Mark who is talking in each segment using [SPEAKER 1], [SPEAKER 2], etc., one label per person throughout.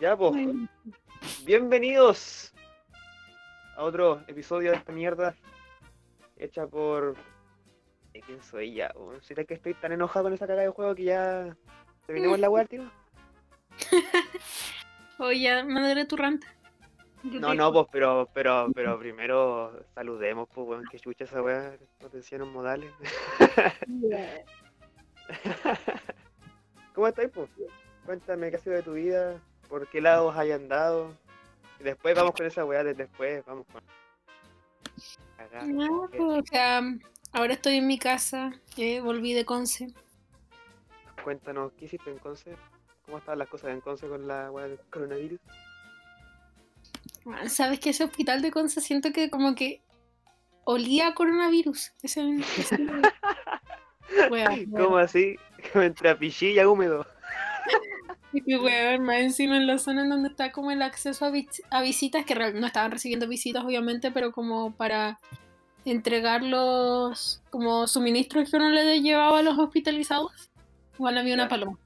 [SPEAKER 1] Ya, pues. Bienvenidos a otro episodio de esta mierda hecha por. ¿De quién soy ya? weón? ¿Será que estoy tan enojado con esa cagada de juego que ya terminemos la weá, tío?
[SPEAKER 2] Oye, ya mandaré tu rant. Yo
[SPEAKER 1] No, no, pues, pero, pero, pero primero saludemos, pues, weón, que chucha esa weá, potenciaron modales. ¿Cómo estáis, pues? Cuéntame qué ha sido de tu vida, por qué lados hay andado. Y después vamos con esa weá, de- después vamos con. Cagada.
[SPEAKER 2] No, pues, o sea, ahora estoy en mi casa, eh, volví de Conce.
[SPEAKER 1] Cuéntanos, ¿qué hiciste en Conce? ¿Cómo estaban las cosas en Conce con la weá del coronavirus?
[SPEAKER 2] Ah, ¿Sabes que ese hospital de Conce siento que como que olía a coronavirus? Ese, ese-
[SPEAKER 1] ¿Cómo así? Entre pichilla húmedo.
[SPEAKER 2] Y que, weón, más encima en la zona en donde está como el acceso a, vis- a visitas, que no estaban recibiendo visitas obviamente, pero como para entregar los como suministros que uno le llevaba a los hospitalizados, igual había una paloma.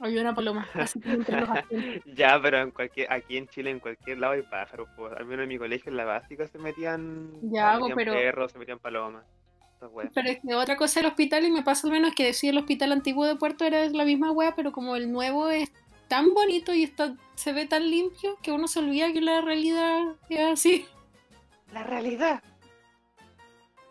[SPEAKER 2] Había una paloma. así entre los.
[SPEAKER 1] Ya, pero en cualquier, aquí en Chile, en cualquier lado hay pájaros. Pues. Al menos en mi colegio, en la básica, se metían,
[SPEAKER 2] Ya,
[SPEAKER 1] se metían
[SPEAKER 2] pero-
[SPEAKER 1] perros, se metían palomas. Esas weas.
[SPEAKER 2] Pero es que otra cosa del hospital, y me pasa al menos que decía el hospital antiguo de Puerto era la misma wea, pero como el nuevo es tan bonito y está, se ve tan limpio que uno se olvida que la realidad es así.
[SPEAKER 1] La realidad.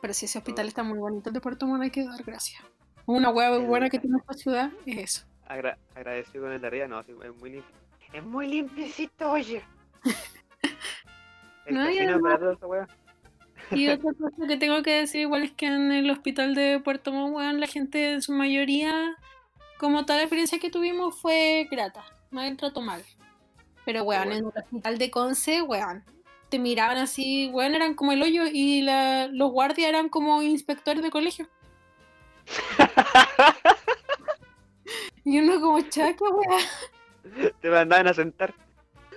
[SPEAKER 2] Pero si ese hospital está muy bonito el de Puerto Montt hay que dar gracias. Una wea
[SPEAKER 1] El-
[SPEAKER 2] buena que tiene esta ciudad es eso.
[SPEAKER 1] Agra- agradecido con el de arriba, no, sí, es muy limpio. Es muy limpiecito, oye. El
[SPEAKER 2] No, y
[SPEAKER 1] casino
[SPEAKER 2] además-
[SPEAKER 1] esa.
[SPEAKER 2] Y otra cosa que tengo que decir igual es que en el hospital de Puerto Montt, weón, la gente en su mayoría, como toda la experiencia que tuvimos, fue grata. No hay trato mal. Pero weón,
[SPEAKER 1] bueno.
[SPEAKER 2] en el hospital de Conce, weón, te miraban así, weón, eran como el hoyo y la- los guardias eran como inspectores de colegio. Y uno como chaco, weón.
[SPEAKER 1] Te mandaban a sentar.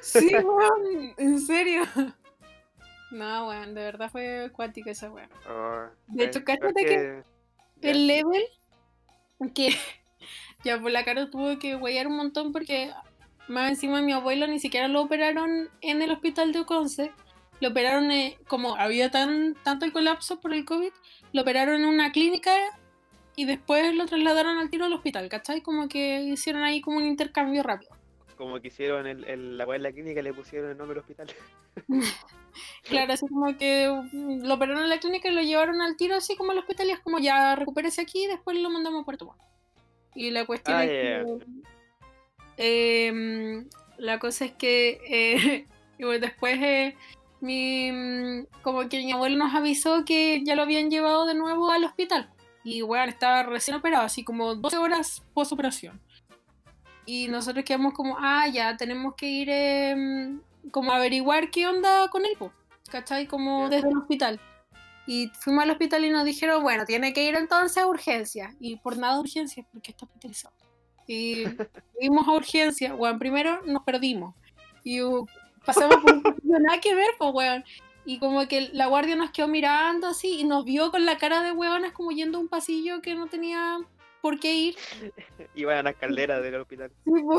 [SPEAKER 2] Sí, weón, en serio. No, weón, de verdad fue acuática esa weón.
[SPEAKER 1] Oh,
[SPEAKER 2] De
[SPEAKER 1] eh,
[SPEAKER 2] hecho,
[SPEAKER 1] creo
[SPEAKER 2] cáchate que- el level que ya por la cara tuvo que huellar un montón porque más encima mi abuelo ni siquiera lo operaron en el hospital de Oconce lo operaron eh, como había tan tanto el colapso por el COVID lo operaron en una clínica y después lo trasladaron al tiro al hospital ¿cachai? como que hicieron ahí como un intercambio rápido
[SPEAKER 1] Como que hicieron el, el- la en la clínica, le pusieron el nombre del hospital.
[SPEAKER 2] claro así como que mm, lo operaron en la clínica y lo llevaron al tiro así como al hospital y es como ya recupérese aquí y después lo mandamos a Puerto Montt y la cuestión
[SPEAKER 1] Ah,
[SPEAKER 2] es
[SPEAKER 1] ya,
[SPEAKER 2] que Em, la cosa es que eh, y bueno, después eh, mi, mm, como que mi abuelo nos avisó que ya lo habían llevado de nuevo al hospital. Y bueno, estaba recién operado, así como 12 horas post operación. Y nosotros quedamos como, ah, ya tenemos que ir em, como averiguar qué onda con él, po, ¿cachai? Como desde el hospital. Y fuimos al hospital y nos dijeron, bueno, tiene que ir entonces a urgencias. Y por nada urgencias, porque está hospitalizado. Y fuimos a urgencias, weón, primero nos perdimos. Y uh, pasamos por pasillo nada que ver, pues, weón. Y como que la guardia nos quedó mirando así y nos vio con la cara de weonas como yendo a un pasillo que no tenía por qué ir.
[SPEAKER 1] Iban a las calderas del hospital.
[SPEAKER 2] Po.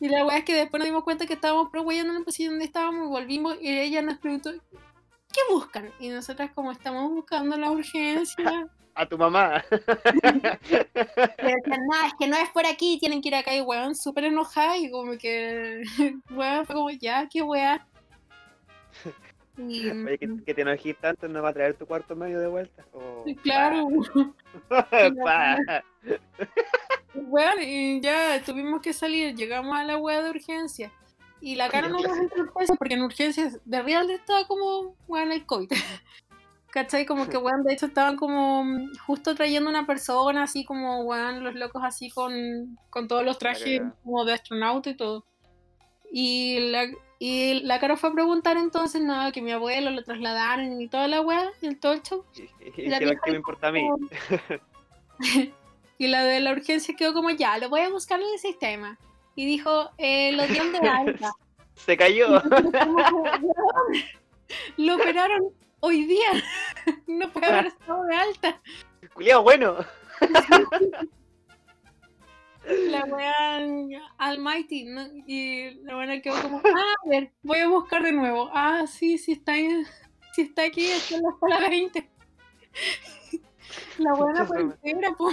[SPEAKER 2] Y la weá es que después nos dimos cuenta que estábamos weyando en el pasillo donde estábamos y volvimos y ella nos preguntó, ¿qué buscan? Y nosotras como estamos buscando la urgencia.
[SPEAKER 1] A tu mamá.
[SPEAKER 2] Pero decían, no, es que no es por aquí, tienen que ir acá y weón, súper enojada y como que, weón, fue como, ya, qué weá. Y,
[SPEAKER 1] Oye, que, que te enojes tanto, no va a traer tu cuarto medio de vuelta. Oh,
[SPEAKER 2] claro,
[SPEAKER 1] pa. Pa.
[SPEAKER 2] Weón, y ya tuvimos que salir, llegamos a la weá de urgencia. Y la cara no nos entró porque en urgencias de real estaba como, weón, el COVID. ¿Cachai? Como que, weón, de hecho estaban como mm, justo trayendo una persona, así como, weón, los locos así con, con todos los trajes como de astronauta y todo. Y la, y la cara fue a preguntar entonces, nada, que mi abuelo lo trasladaron y toda la weá, y el todo el show.
[SPEAKER 1] Y- y
[SPEAKER 2] La
[SPEAKER 1] dijeron,
[SPEAKER 2] vieja
[SPEAKER 1] ¿qué me importa a mí?
[SPEAKER 2] Y la de la urgencia quedó como, ya, lo voy a buscar en el sistema. Y dijo, eh, lo dieron de alta.
[SPEAKER 1] Se cayó.
[SPEAKER 2] Lo operaron hoy día. No puede haber estado de alta.
[SPEAKER 1] Culiao, bueno.
[SPEAKER 2] la weá Almighty, ¿no? Y la weá quedó como, ah, a ver, voy a buscar de nuevo. Ah, sí, sí está, ahí, sí está aquí, está en la sala 20. La buena fue entera, po.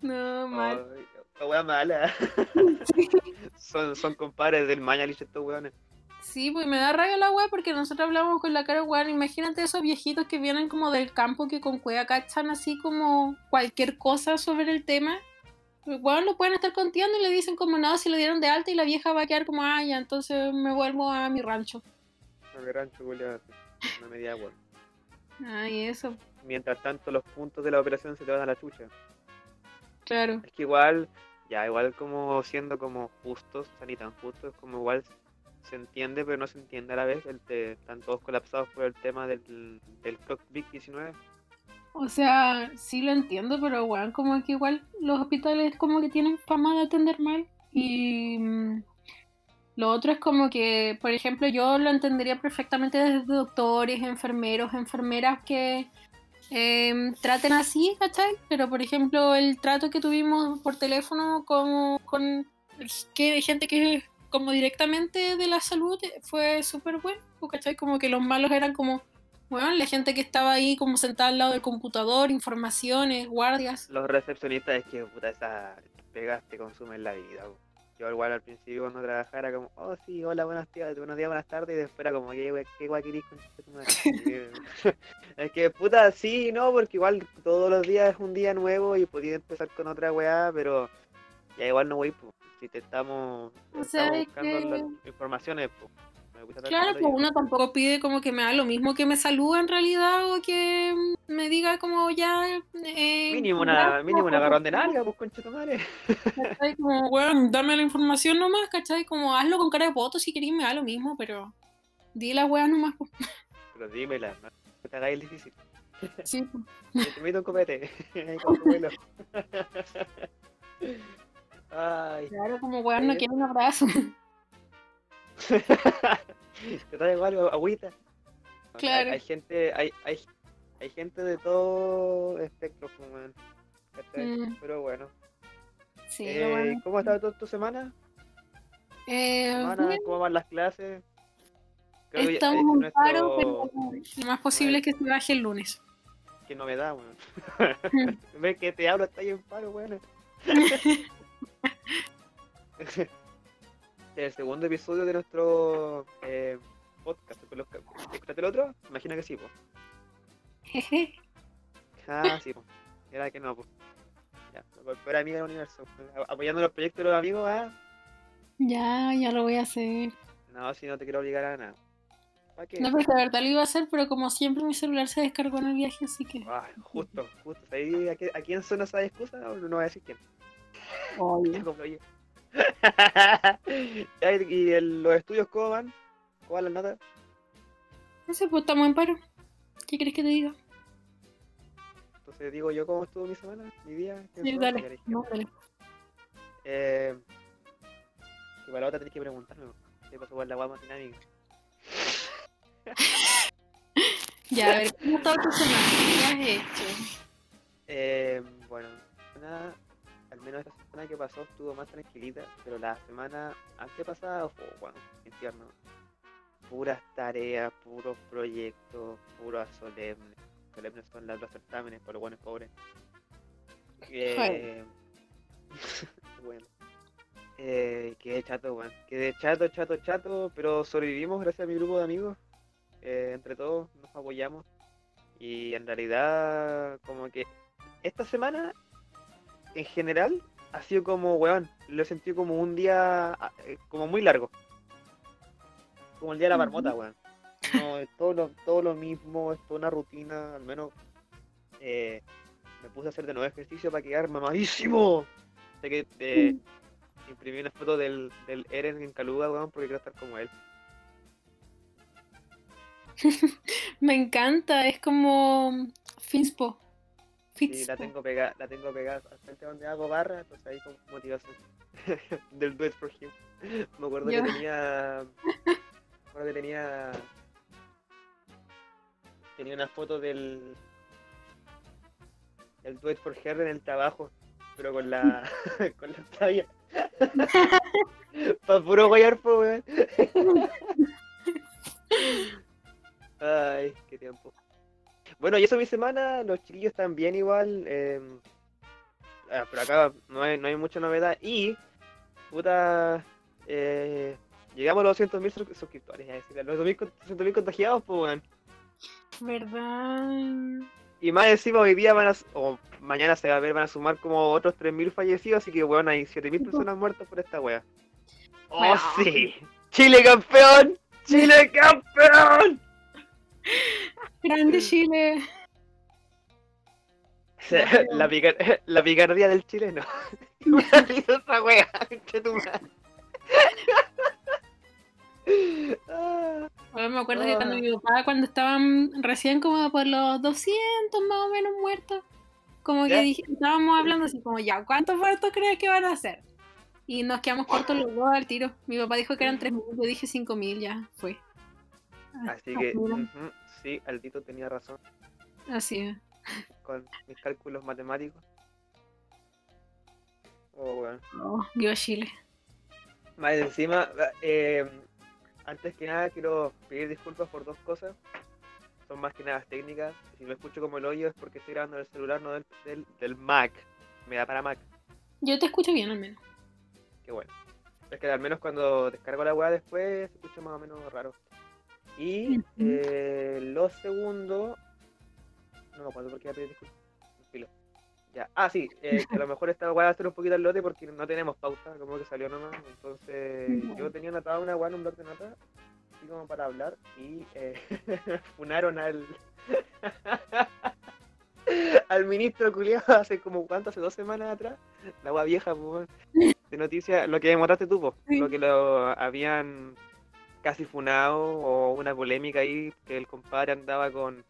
[SPEAKER 2] No, mal.
[SPEAKER 1] La wea mala. son, son compadres del Mañalich estos weones.
[SPEAKER 2] Sí, pues me da rabia la weá porque nosotros hablamos con la cara weá. Imagínate esos viejitos que vienen como del campo que con cueva cachan así como cualquier cosa sobre el tema. Weón lo pueden estar contiendo y le dicen como no, si lo dieron de alta y la vieja va a quedar como, ah, ya, entonces me vuelvo a mi rancho.
[SPEAKER 1] A mi rancho, culiao, Una media agua.
[SPEAKER 2] Ay, eso,
[SPEAKER 1] Mientras tanto, los puntos de la operación se te van a la chucha.
[SPEAKER 2] Claro.
[SPEAKER 1] Es que igual, ya, igual como siendo como justos, o sea, ni tan justos, como igual se entiende, pero no se entiende a la vez. El te- están todos colapsados por el tema del, del COVID-19.
[SPEAKER 2] O sea, sí lo entiendo, pero weón, como que igual los hospitales como que tienen fama de atender mal. Y mm, lo otro es como que, por ejemplo, yo lo entendería perfectamente desde doctores, enfermeros, enfermeras que em, traten así, ¿cachai? Pero por ejemplo, el trato que tuvimos por teléfono con gente que como directamente de la salud fue súper bueno, ¿cachai? Como que los malos eran como bueno, la gente que estaba ahí como sentada al lado del computador, informaciones, guardias.
[SPEAKER 1] Los recepcionistas es que, puta, esas pegas te consumen la vida. po. Yo igual al principio cuando trabajara como, oh sí, hola, buenos días, buenos días, buenas tardes, y después era como, qué qué con tu madre?". Es que, puta, sí, no, porque igual todos los días es un día nuevo y podía empezar con otra weá, pero ya igual no voy, pues. Si te estamos,
[SPEAKER 2] O sea,
[SPEAKER 1] estamos
[SPEAKER 2] es
[SPEAKER 1] buscando
[SPEAKER 2] que-
[SPEAKER 1] las informaciones, pues. Gusta
[SPEAKER 2] Claro, pues uno tampoco pide como que me haga lo mismo que me saluda en realidad o que me diga como ya... eh,
[SPEAKER 1] Mínimo una, mínimo un agarrón de nalga, pues concha tu madre.
[SPEAKER 2] ¿cachai? Como, weón, dame la información nomás, ¿cachai? Como hazlo con cara de voto si querés, me da lo mismo, pero di la weá nomás. pues.
[SPEAKER 1] Pero dímela, no te hagáis el difícil.
[SPEAKER 2] Sí, pues.
[SPEAKER 1] Te invito un copete. Con tu. Ay.
[SPEAKER 2] claro, como weón no
[SPEAKER 1] Eh.
[SPEAKER 2] quiere un abrazo.
[SPEAKER 1] Te traigo algo, agüita. Hay-
[SPEAKER 2] Claro.
[SPEAKER 1] Hay, gente, hay, hay, hay gente de todo espectro. ¿Cachai?
[SPEAKER 2] Mm.
[SPEAKER 1] Pero bueno.
[SPEAKER 2] Sí,
[SPEAKER 1] Eh,
[SPEAKER 2] bueno.
[SPEAKER 1] ¿Cómo ha estado toda tu semana?
[SPEAKER 2] Eh,
[SPEAKER 1] ¿Semana?
[SPEAKER 2] bien,
[SPEAKER 1] ¿Cómo van las clases? Creo
[SPEAKER 2] estamos en
[SPEAKER 1] nuestro-
[SPEAKER 2] paro, pero lo más posible es que se baje el lunes.
[SPEAKER 1] Qué novedad, weón.
[SPEAKER 2] Mm.
[SPEAKER 1] Ves que te hablo, está ahí en paro, weón. el segundo episodio de nuestro eh, podcast. ¿Escuchaste el otro? Imagino que sí, pues. Ah, sí, pues. Era que no, pues. Ya, por amiga del universo. Apoyando los proyectos de los amigos, ah.
[SPEAKER 2] Ya, ya lo voy a hacer.
[SPEAKER 1] No, si no te quiero obligar a nada.
[SPEAKER 2] No, pues de verdad lo iba a hacer, pero como siempre mi celular se descargó en el viaje, así que.
[SPEAKER 1] Ah, justo, justo. ¿Sabes a, qué- a quién son esas excusas? No, no voy a decir quién.
[SPEAKER 2] Obvio.
[SPEAKER 1] Y el- los estudios, ¿cómo van? ¿Cómo van las notas?
[SPEAKER 2] No sé, pues estamos en paro. ¿Qué crees que te diga?
[SPEAKER 1] Entonces digo yo cómo estuvo mi semana, mi día. ¿Qué
[SPEAKER 2] Sí, dale, no, dale.
[SPEAKER 1] Eh, y para la otra tenés que preguntarme. ¿Qué pasó con la guapa dinámica?
[SPEAKER 2] Ya, a ver, ¿cómo está tu semana? ¿Qué has hecho?
[SPEAKER 1] Eh, bueno, nada, al menos esta semana que pasó estuvo más tranquilita, pero la semana antepasada fue, bueno, infierno. Puras tareas, puros proyectos, puras solemnes. Solemnes son las- los certámenes por los buenos pobres. Eh, bueno. Eh, quedé chato, weón. Quedé chato, chato, chato, pero sobrevivimos gracias a mi grupo de amigos. Eh, entre todos nos apoyamos. Y en realidad, como que esta semana, en general, ha sido como, weón, lo he sentido como un día, ah, eh, como muy largo. Como el día de la marmota, weón. No, es todo lo, todo lo mismo, es toda una rutina, al menos eh, me puse a hacer de nuevo ejercicio para quedar mamadísimo. Sé que eh, imprimí una foto del, del Eren en Caluga, weón, porque quiero estar como él.
[SPEAKER 2] Me encanta, es como Finspo.
[SPEAKER 1] Sí, la tengo pegada, la tengo pegada al frente donde hago barra, entonces ahí con motivación del Do It For Him. Me acuerdo
[SPEAKER 2] Yo-
[SPEAKER 1] que tenía. Me acuerdo que tenía. Tenía una foto del. del Do It For Her en el trabajo. pero con la. con la talla. Para puro guayar, pues, weón. Ay, qué tiempo. Bueno, y eso mi semana, los chiquillos están bien igual. eh, ah, pero acá no hay, no hay mucha novedad. Y, puta, eh, llegamos a los 200.000 sus- suscriptores, a los 200.000 contagiados, pues, weón.
[SPEAKER 2] ¿Verdad?
[SPEAKER 1] Y más encima hoy día van a, o mañana se va a ver, van a sumar como otros 3.000 fallecidos, así que weón, hay 7.000 personas muertas por esta wea. ¡Oh,
[SPEAKER 2] Bueno.
[SPEAKER 1] sí! ¡Chile campeón! ¡Chile campeón!
[SPEAKER 2] Grande Chile.
[SPEAKER 1] la, picar- la picardía del chileno. Esa wea, concha tu madre. Ah,
[SPEAKER 2] Bueno, me acuerdo que
[SPEAKER 1] Ah.
[SPEAKER 2] cuando mi papá, cuando estaban recién como por los 200 más o menos muertos, como que dije- estábamos hablando así como, ya, ¿cuántos muertos crees que van a ser? Y nos quedamos cortos los dos al tiro. Mi papá dijo que eran 3.000, yo dije 5.000, ya fue.
[SPEAKER 1] Así que,
[SPEAKER 2] mira,
[SPEAKER 1] ujú, sí, Aldito tenía razón
[SPEAKER 2] Así es.
[SPEAKER 1] con mis cálculos matemáticos. Oh, weón.
[SPEAKER 2] Oh, viva Chile.
[SPEAKER 1] Más encima, eh, antes que nada quiero pedir disculpas por dos cosas. Son más que nada técnicas. Si lo escucho como el hoyo es porque estoy grabando el celular, no del, del, del Mac. Me da para Mac.
[SPEAKER 2] Yo te escucho bien al menos.
[SPEAKER 1] Qué bueno. Es que al menos cuando descargo la weá después se escucha más o menos raro. Y eh, lo segundo. No me acuerdo por qué pedir disculpas. Ya. Ah, sí, eh, que a lo mejor esta weá va a ser un poquito al lote porque no tenemos pauta, como que salió nomás. Entonces, yo tenía anotada una weá en un blog de notas, así como para hablar, y eh, funaron al. al ministro culiado hace como cuánto, hace dos semanas atrás. La weá vieja, pues, de noticias, lo que demoraste tú, po, lo que lo habían casi funado o una polémica ahí que el compadre andaba con,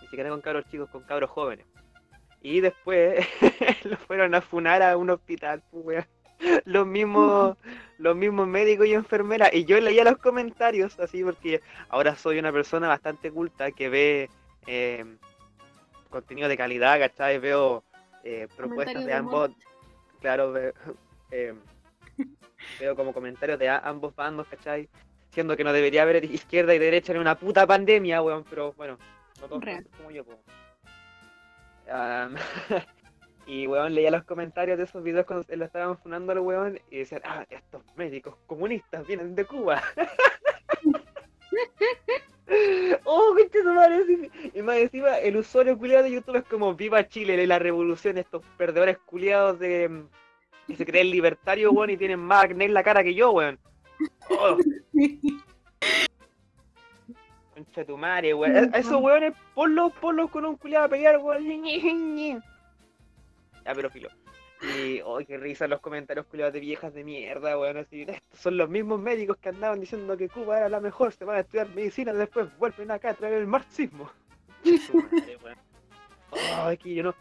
[SPEAKER 1] ni siquiera con cabros chicos, con cabros jóvenes. Y después lo fueron a funar a un hospital, pues. Los mismos, los mismos médicos y enfermeras. Y yo leía los comentarios así porque ahora soy una persona bastante culta que ve eh, contenido de calidad, ¿cachai? Veo eh, propuestas de
[SPEAKER 2] de
[SPEAKER 1] ambos, claro, ve- eh, veo como comentarios de ambos bandos, ¿cachai? Siendo que no debería haber izquierda y derecha en una puta pandemia, weón, pero bueno, no todos como yo, po. Am, y weón, leía los comentarios de esos videos cuando lo estaban funando al weón y decían, ah, estos médicos comunistas vienen de Cuba. oh, qué madre. Y más encima, el usuario culiado de YouTube es como viva Chile, la revolución, estos perdedores culiados de mm, que se creen libertarios, weón, y tienen más acné en la cara que yo, weón. Oh, concha tu madre, weón. A- a esos weones, ponlos, ponlos con un culiado a pelear, weón. Ya, pero filo. Y, oh, qué risa los comentarios culiados de viejas de mierda, weón. Así, estos son los mismos médicos que andaban diciendo que Cuba era la mejor, se van a estudiar medicina, después vuelven acá a traer el marxismo. Madre, weón. Oh, es que yo no.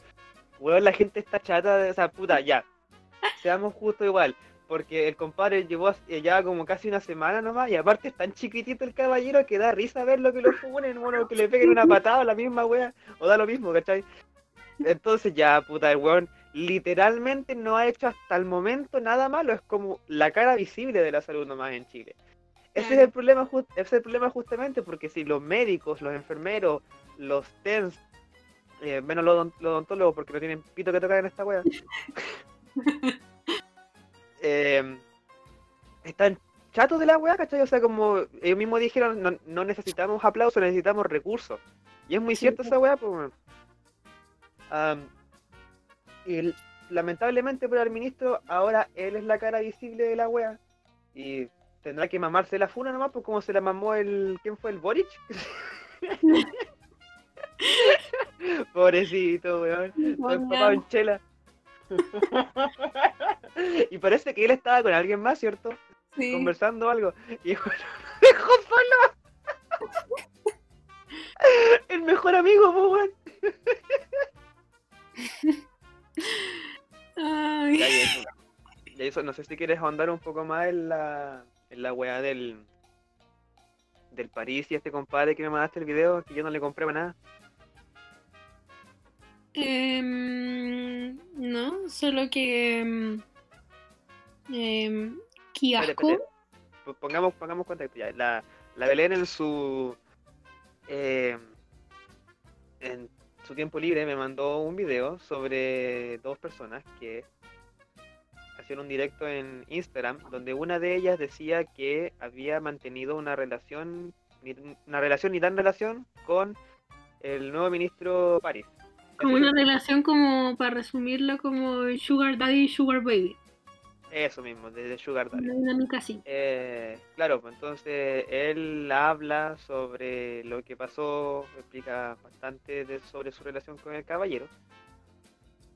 [SPEAKER 1] Weón, la gente está chata de esa puta, ya. Seamos justos igual. Porque el compadre llevó eh, ya como casi una semana nomás, y aparte es tan chiquitito el caballero que da risa ver lo que lo funen, bueno, que le peguen una patada a la misma wea, o da lo mismo, ¿cachai? Entonces ya, puta, el weón literalmente no ha hecho hasta el momento nada malo, es como la cara visible de la salud nomás en Chile. Ese es el problema, ese es el problema justamente porque si los médicos, los enfermeros, los TENS, eh, menos los, los odontólogos porque no tienen pito que tocar en esta wea, eh, están chatos de la weá, ¿cachai? O sea, como ellos mismos dijeron, no, no necesitamos aplausos, necesitamos recursos. Y es muy cierto esa weá, pues. y lamentablemente para el ministro, ahora él es la cara visible de la weá. Y tendrá que mamarse la funa nomás, pues como se la mamó el. ¿Quién fue el Boric? Pobrecito, weón. En chela. y parece que él estaba con alguien más, ¿cierto?
[SPEAKER 2] Sí.
[SPEAKER 1] Conversando o algo. Y bueno, lo dejó solo. El mejor amigo, weón.
[SPEAKER 2] Ay.
[SPEAKER 1] Ya, y eso, no sé si quieres ahondar un poco más en la, en la weá del, del París y este compadre que me mandaste el video, que yo no le compré para nada.
[SPEAKER 2] Em, no, solo que.
[SPEAKER 1] P- Pongamos, pongamos contexto ya. La, la Belén en su eh, en su tiempo libre me mandó un video sobre dos personas que hacían un directo en Instagram donde una de ellas decía que había mantenido una relación una relación ni tan relación con el nuevo ministro París.
[SPEAKER 2] Como una relación como, para resumirlo, como Sugar Daddy y Sugar Baby.
[SPEAKER 1] Eso mismo, de, de Sugar Daddy.
[SPEAKER 2] Una dinámica así.
[SPEAKER 1] Eh, claro, pues entonces él habla sobre lo que pasó, explica bastante de- sobre su relación con el caballero.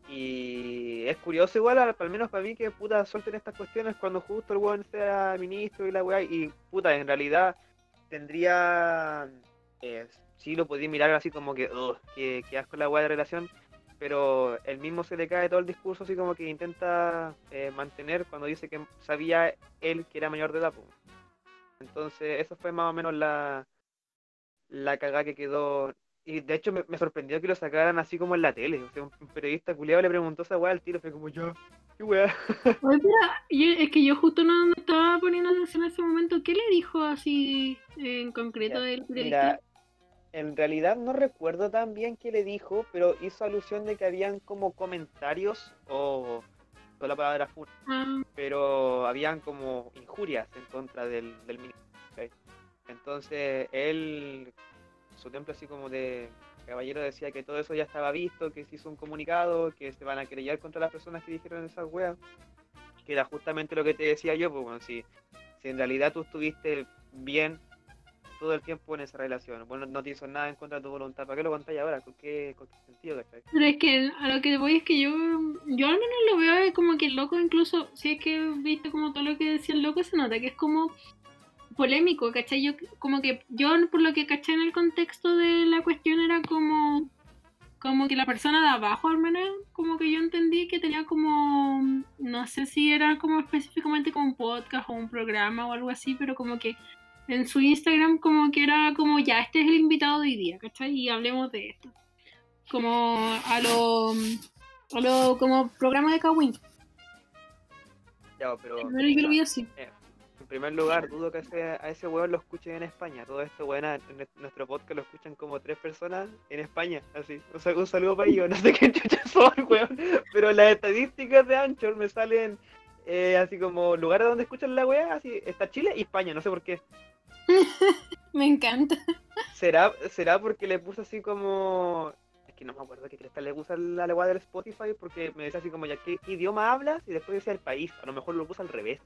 [SPEAKER 1] Y es curioso igual, al, al menos para mí, que puta suelten estas cuestiones cuando justo el weón sea ministro y la weá, y puta, en realidad tendría, eh, sí lo podía mirar así como que, "Ugh, que, que asco la weá de relación, pero él mismo se le cae todo el discurso así como que intenta eh, mantener cuando dice que sabía él que era mayor de edad. po. Entonces, eso fue más o menos la, la cagada que quedó. Y de hecho me, me sorprendió que lo sacaran así como en la tele. O sea, un, un periodista culiado le preguntó esa weá al tiro, fue como yo, qué weá.
[SPEAKER 2] Oye, pero yo- es que yo justo no me estaba poniendo atención en ese momento. ¿Qué le dijo así en concreto
[SPEAKER 1] Ya,
[SPEAKER 2] del periodista?
[SPEAKER 1] Mira, en realidad no recuerdo tan bien qué le dijo, pero hizo alusión de que habían como comentarios o toda la palabra fun,
[SPEAKER 2] Ah,
[SPEAKER 1] pero habían como injurias en contra del, del ministro. ¿cachai? Entonces él, su templo así como de caballero decía que todo eso ya estaba visto, que se hizo un comunicado, que se van a querellar contra las personas que dijeron esas weas, que era justamente lo que te decía yo, pues bueno, si, si en realidad tú estuviste bien todo el tiempo en esa relación, bueno, no te hizo nada en contra de tu voluntad, ¿para qué lo contáis ahora? ¿Con qué, con qué sentido, cachai?
[SPEAKER 2] pero es que a lo que voy es que yo, yo al menos lo veo como que el loco, incluso si es que viste como todo lo que decía el loco, se nota que es como polémico, ¿cachai? Yo como que, yo por lo que caché en el contexto de la cuestión era como, como que la persona de abajo al menos, como que yo entendí que tenía como, no sé si era como específicamente como un podcast o un programa o algo así, pero como que en su Instagram como que era como, ya, este es el invitado de hoy día, ¿cachai? Y hablemos de esto. Como a lo, a lo como programa de Kawin.
[SPEAKER 1] Ya, pero
[SPEAKER 2] yo lo vi así.
[SPEAKER 1] en primer lugar, dudo que ese- a ese weón lo escuchen en España. Todo esto, weón, en en nuestro podcast lo escuchan como tres personas en España. Así, un saludo para ellos. No sé qué chuchas son, weón. Pero las estadísticas de Anchor me salen eh, así como lugares donde escuchan la weá. Así, está Chile y España, no sé por qué.
[SPEAKER 2] Me encanta.
[SPEAKER 1] ¿Será, será porque le puse así como. Es que no me acuerdo qué cresta le puse a la weá del Spotify. Porque me decía así como, ya, ¿qué, idioma hablas? Y después decía el país. A lo mejor lo puse al revés.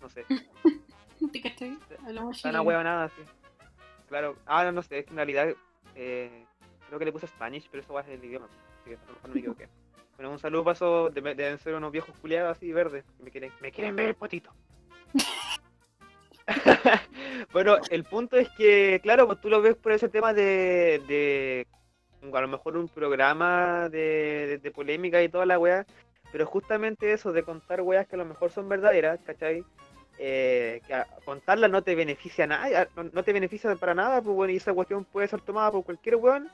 [SPEAKER 1] No sé.
[SPEAKER 2] ¿Te cachai? Hablamos
[SPEAKER 1] Tan
[SPEAKER 2] chileno.
[SPEAKER 1] ahueonada, sí. Claro. Ah, no, no sé, es que en realidad eh, creo que le puse Spanish, pero eso va a ser el idioma. Así que a lo mejor no me equivoqué. Bueno, un saludo de- deben ser unos viejos culiados así verdes. Que me quieren, me quieren ver el potito. bueno, el punto es que, claro, pues tú lo ves por ese tema de, de a lo mejor un programa de, de- de polémica y toda la weá, pero justamente eso de contar weas que a lo mejor son verdaderas, ¿cachai? Eh, que a- contarlas no te beneficia nada, no, no te beneficia para nada, pues bueno, y esa cuestión puede ser tomada por cualquier weón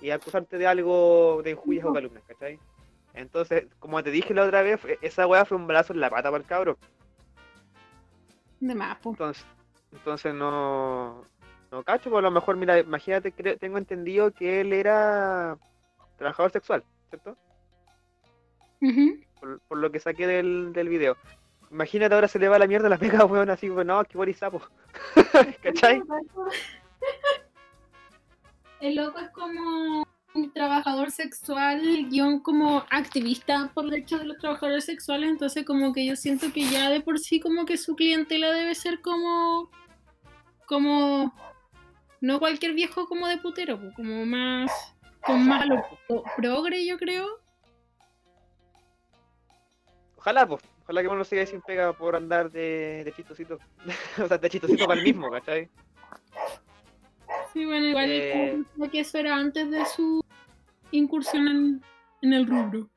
[SPEAKER 1] y acusarte de algo de injurias o calumnias, ¿cachai? Entonces, como te dije la otra vez, fue- esa weá fue un brazo en la pata para el cabro.
[SPEAKER 2] De más, po.
[SPEAKER 1] Entonces, entonces no, no cacho, pues a lo mejor, mira, imagínate, creo- tengo entendido que él era trabajador sexual, ¿cierto?
[SPEAKER 2] Ujú.
[SPEAKER 1] Por, por lo que saqué del, del video. Imagínate ahora se le va la mierda la pega, weón, así, pues no, qué guarizapo. ¿Cachai?
[SPEAKER 2] El loco es como trabajador sexual, guion como activista por el hecho de los trabajadores sexuales, entonces como que yo siento que ya de por sí como que su clientela debe ser como como no cualquier viejo como de putero, como más con más lo pro- progre yo creo.
[SPEAKER 1] Ojalá, pues. Ojalá que uno siga sin pega por andar de, de chistosito. o sea, de chistosito para el mismo, ¿cachai?
[SPEAKER 2] Sí, bueno, igual
[SPEAKER 1] Eh.
[SPEAKER 2] que eso era antes de su incursión en, en el rubro.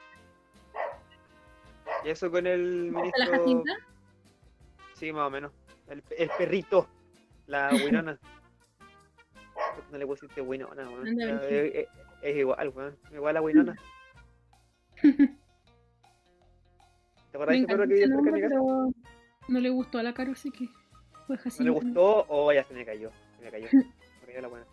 [SPEAKER 1] Y eso con el
[SPEAKER 2] ¿Hasta la
[SPEAKER 1] ministro.
[SPEAKER 2] Jacinta?
[SPEAKER 1] Sí, más o menos. El, el perrito. La winona. no le pusiste Winona, weón.
[SPEAKER 2] Anda,
[SPEAKER 1] O sea,
[SPEAKER 2] Virgil.
[SPEAKER 1] es, es- es igual, weón. Igual a Winona. ¿Te acordás de ese perro que vivía cerca de mi casa?
[SPEAKER 2] no le gustó a la Caro, así que fue
[SPEAKER 1] ¿No le gustó o ya se me cayó? Se me cayó. Me cayó la buena.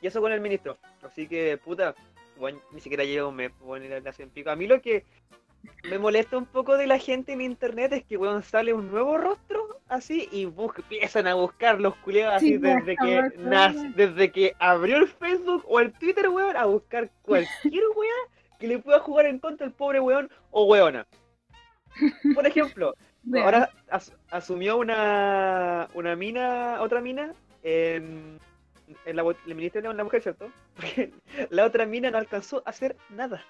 [SPEAKER 1] Y eso con el ministro. Así que, puta, bueno, ni siquiera llevo un mes, bueno, la relación pico. A mí lo que me molesta un poco de la gente en internet es que, weón, sale un nuevo rostro así y empiezan a buscar los culeados así
[SPEAKER 2] Sí, pues,
[SPEAKER 1] desde que
[SPEAKER 2] jamás.
[SPEAKER 1] desde que abrió el Facebook o el Twitter, weón, a buscar cualquier weá que le pueda jugar en contra al pobre weón o weona. Por ejemplo, Ahora as- asumió una, una mina, otra mina, en, en la, el ministerio de la mujer, ¿cierto? Porque la otra mina no alcanzó a hacer nada.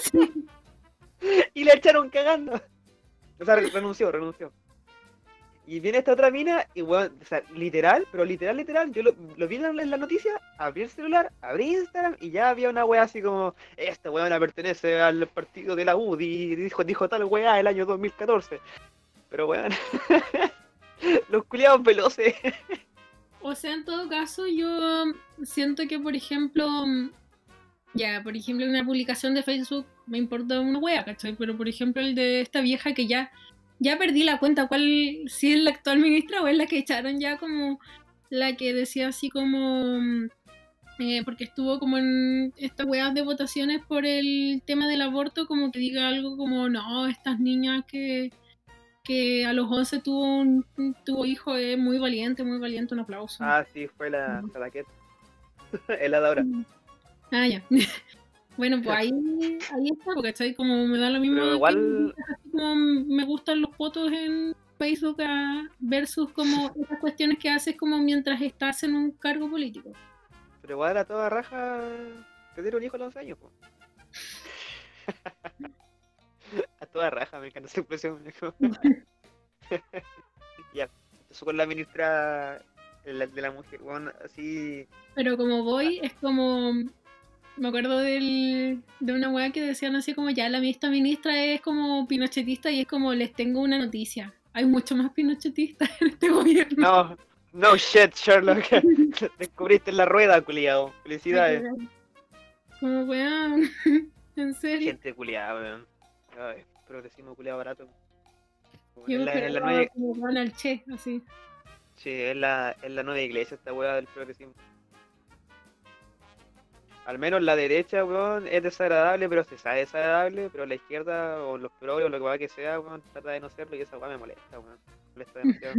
[SPEAKER 2] Sí.
[SPEAKER 1] Y la echaron cagando. O sea, re- renunció, renunció. Y viene esta otra mina, y bueno, o sea, literal, pero literal, literal, yo lo, vi en la, noticia, abrí el celular, abrí Instagram y ya había una wea así como, esta weona pertenece al partido de la UDI, dijo, dijo tal wea el año 2014. Pero weón, los culiados veloces.
[SPEAKER 2] O sea, en todo caso, yo siento que, por ejemplo, ya, por ejemplo, una publicación de Facebook me importa una wea, ¿cachai? Pero, por ejemplo, el de esta vieja que ya, ya perdí la cuenta, ¿cuál, si es la actual ministra o es la que echaron ya como la que decía así como, mm, eh, porque estuvo como en estas weas de votaciones por el tema del aborto, como que diga algo como, no, estas niñas que que a los 11 tuvo un tuvo hijo es muy valiente, muy valiente, un aplauso.
[SPEAKER 1] Ah, sí, fue la Salaquet. el ahora.
[SPEAKER 2] Ah, ya. bueno, pues ahí, ahí está, porque estoy como me da lo mismo.
[SPEAKER 1] Pero
[SPEAKER 2] que-
[SPEAKER 1] igual-
[SPEAKER 2] así como me gustan los fotos en Facebook a- versus como esas cuestiones que haces como mientras estás en un cargo político.
[SPEAKER 1] Pero igual a toda raja tener un hijo a los 11 años, po. a toda raja, me encanta esa expresión. ya, eso con la ministra de la, de la mujer, bueno, así.
[SPEAKER 2] Pero como voy, es como. Me acuerdo del, de una weá que decían así como ya la esta ministra es como pinochetista y es como les tengo una noticia. Hay mucho más pinochetistas en este gobierno.
[SPEAKER 1] No, no shit, Sherlock. Descubriste la rueda, culiado. Felicidades.
[SPEAKER 2] Como weón, en serio.
[SPEAKER 1] Gente culiada, weón. Ay, progresismo culiado barato.
[SPEAKER 2] Yo
[SPEAKER 1] la, la nueva,
[SPEAKER 2] como van al Che, así.
[SPEAKER 1] sí, es la, es la nueva iglesia esta weá del progresismo. Al menos la derecha, weón, es desagradable, pero se sabe desagradable, pero la izquierda o los progres o lo que va que sea, weón, trata de no serlo y esa weá me molesta, weón. Me molesta demasiado.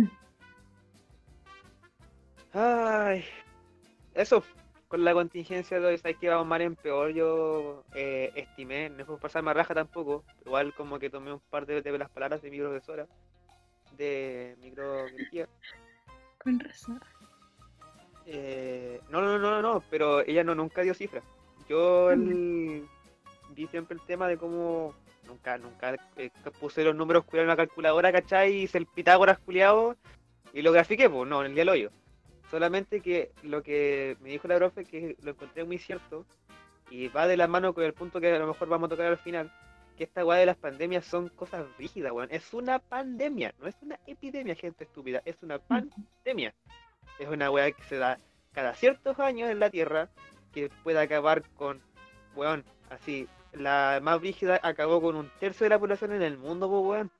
[SPEAKER 1] Ay, eso, con la contingencia de hoy, sabes que vamos mal en peor, yo eh, estimé, no fue pasar más raja tampoco, igual como que tomé un par de, de las palabras de mi profesora, de microbiología.
[SPEAKER 2] Con razón.
[SPEAKER 1] Eh, no, no, no, no, no, pero ella no nunca dio cifras. Yo el- vi siempre el tema de cómo nunca, nunca eh, puse los números culiados en una calculadora, ¿cachai? Hice el Pitágoras culiado y lo grafiqué, pues no, en el día del hoyo. Solamente que lo que me dijo la profe, que lo encontré muy cierto, y va de la mano con el punto que a lo mejor vamos a tocar al final, que esta weá de las pandemias son cosas rígidas, weón. Es una pandemia, no es una epidemia, gente estúpida, es una pandemia. Es una weá que se da cada ciertos años en la Tierra, que puede acabar con, weón, así, la más rígida acabó con un tercio de la población en el mundo, pues weón.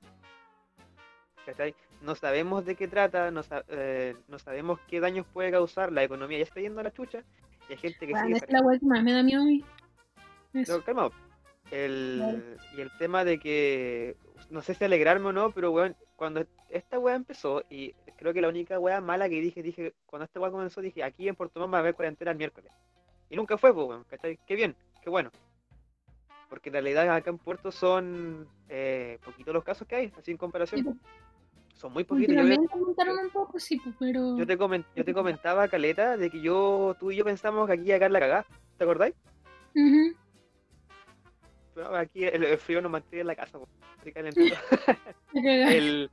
[SPEAKER 1] ¿Cachai? No sabemos de qué trata, no, sa- eh, no sabemos qué daños puede causar, la economía ya está yendo a la chucha, y hay gente que sigue
[SPEAKER 2] es la weá que más me da miedo a mí.
[SPEAKER 1] No, calma. El, y el tema de que, no sé si alegrarme o no, pero weón, cuando esta weá empezó, y creo que la única weá mala que dije, dije, cuando esta weá comenzó, dije, aquí en Puerto Montt va a haber cuarentena el miércoles. Y nunca fue, pues, weón, ¿cachai? Qué bien, qué bueno. Porque en realidad acá en Puerto son eh, poquitos los casos que hay, así en comparación.
[SPEAKER 2] Sí, pues.
[SPEAKER 1] Son muy poquitos. Yo,
[SPEAKER 2] un poco, sí, pues, pero.
[SPEAKER 1] yo te comen- yo te comentaba, Caleta, de que yo, tú y yo pensamos que aquí iba a la cagada. ¿Te acordáis?
[SPEAKER 2] Ujú.
[SPEAKER 1] Pero aquí el, el frío nos mantiene en la casa,
[SPEAKER 2] cagar.
[SPEAKER 1] el,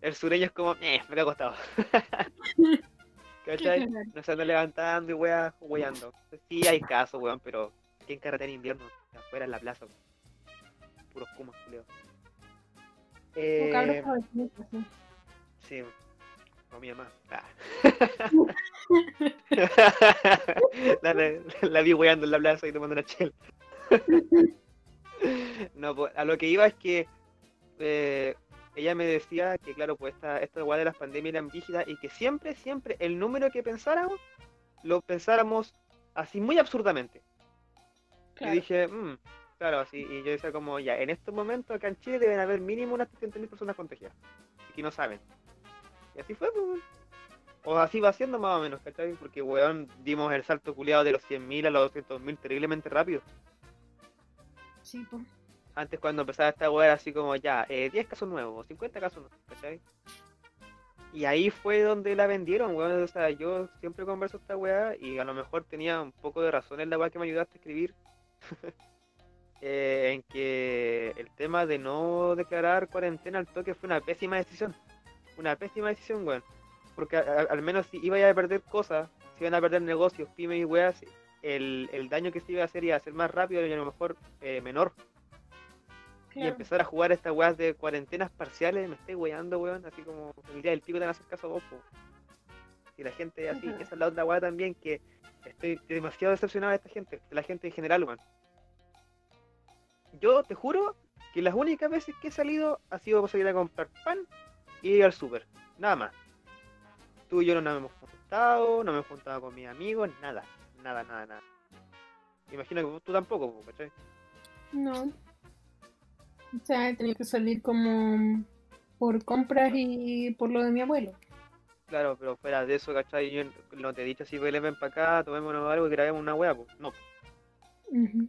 [SPEAKER 1] el sureño es como, eh, me ha costado.
[SPEAKER 2] Qué
[SPEAKER 1] ¿Cachai? No se anda levantando y wea, weyando. Sí hay casos, weón, pero ¿quién carretera en invierno? Afuera en la plaza, weón. Puros kumas, culeo. Eh,
[SPEAKER 2] sí.
[SPEAKER 1] sí. No, mi mamá. Ah. la, la, la vi weando en la plaza y tomando una chela. no, pues, a lo que iba es que eh, ella me decía que, claro, pues esta, esta weá de las pandemias eran rígidas y que siempre, siempre el número que pensáramos, lo pensáramos así muy absurdamente.
[SPEAKER 2] Claro.
[SPEAKER 1] Y dije, "Mm, claro, así, y yo decía como, ya, en estos momentos acá en Chile deben haber mínimo unas 300.000 personas contagiadas, y que no saben. Y así fue, pues. O así va siendo más o menos, ¿cachai? Porque, weón, dimos el salto culiado de los 100.000 a los 200.000 terriblemente rápido. Antes cuando empezaba esta era así como, ya, eh, 10 casos nuevos, 50 casos nuevos, ¿cachai? Y ahí fue donde la vendieron, weón. O sea, yo siempre converso esta weá y a lo mejor tenía un poco de razón en la weá que me ayudaste a escribir. Eh, en que el tema de no declarar cuarentena al toque fue una pésima decisión. Una pésima decisión, weón. Porque a- al menos si iba a perder cosas, si iban a perder negocios, pymes y weas, el, el daño que se iba a hacer iba a ser más rápido y a lo mejor eh, menor. Y empezar a jugar estas weas de cuarentenas parciales, me estoy weando, weón, así como el día del pico te van a hacer caso a vos, po. Y la gente así,
[SPEAKER 2] Ajá.
[SPEAKER 1] esa es la otra wea también que estoy demasiado decepcionado de esta gente, de la gente en general, weón. Yo te juro que las únicas veces que he salido ha sido para salir a comprar pan y ir al súper, nada más. Tú y yo no nos hemos juntado, no me he juntado con mis amigos, nada, nada, nada, nada. Imagino que tú tampoco, po, ¿cachai?
[SPEAKER 2] No. O sea, he tenido que salir como por compras y por lo de mi abuelo.
[SPEAKER 1] Claro, pero fuera de eso, ¿cachai? Yo no te he dicho así, Belén, ven para acá, tomémonos algo y grabemos una wea, pues. No,
[SPEAKER 2] Ujú.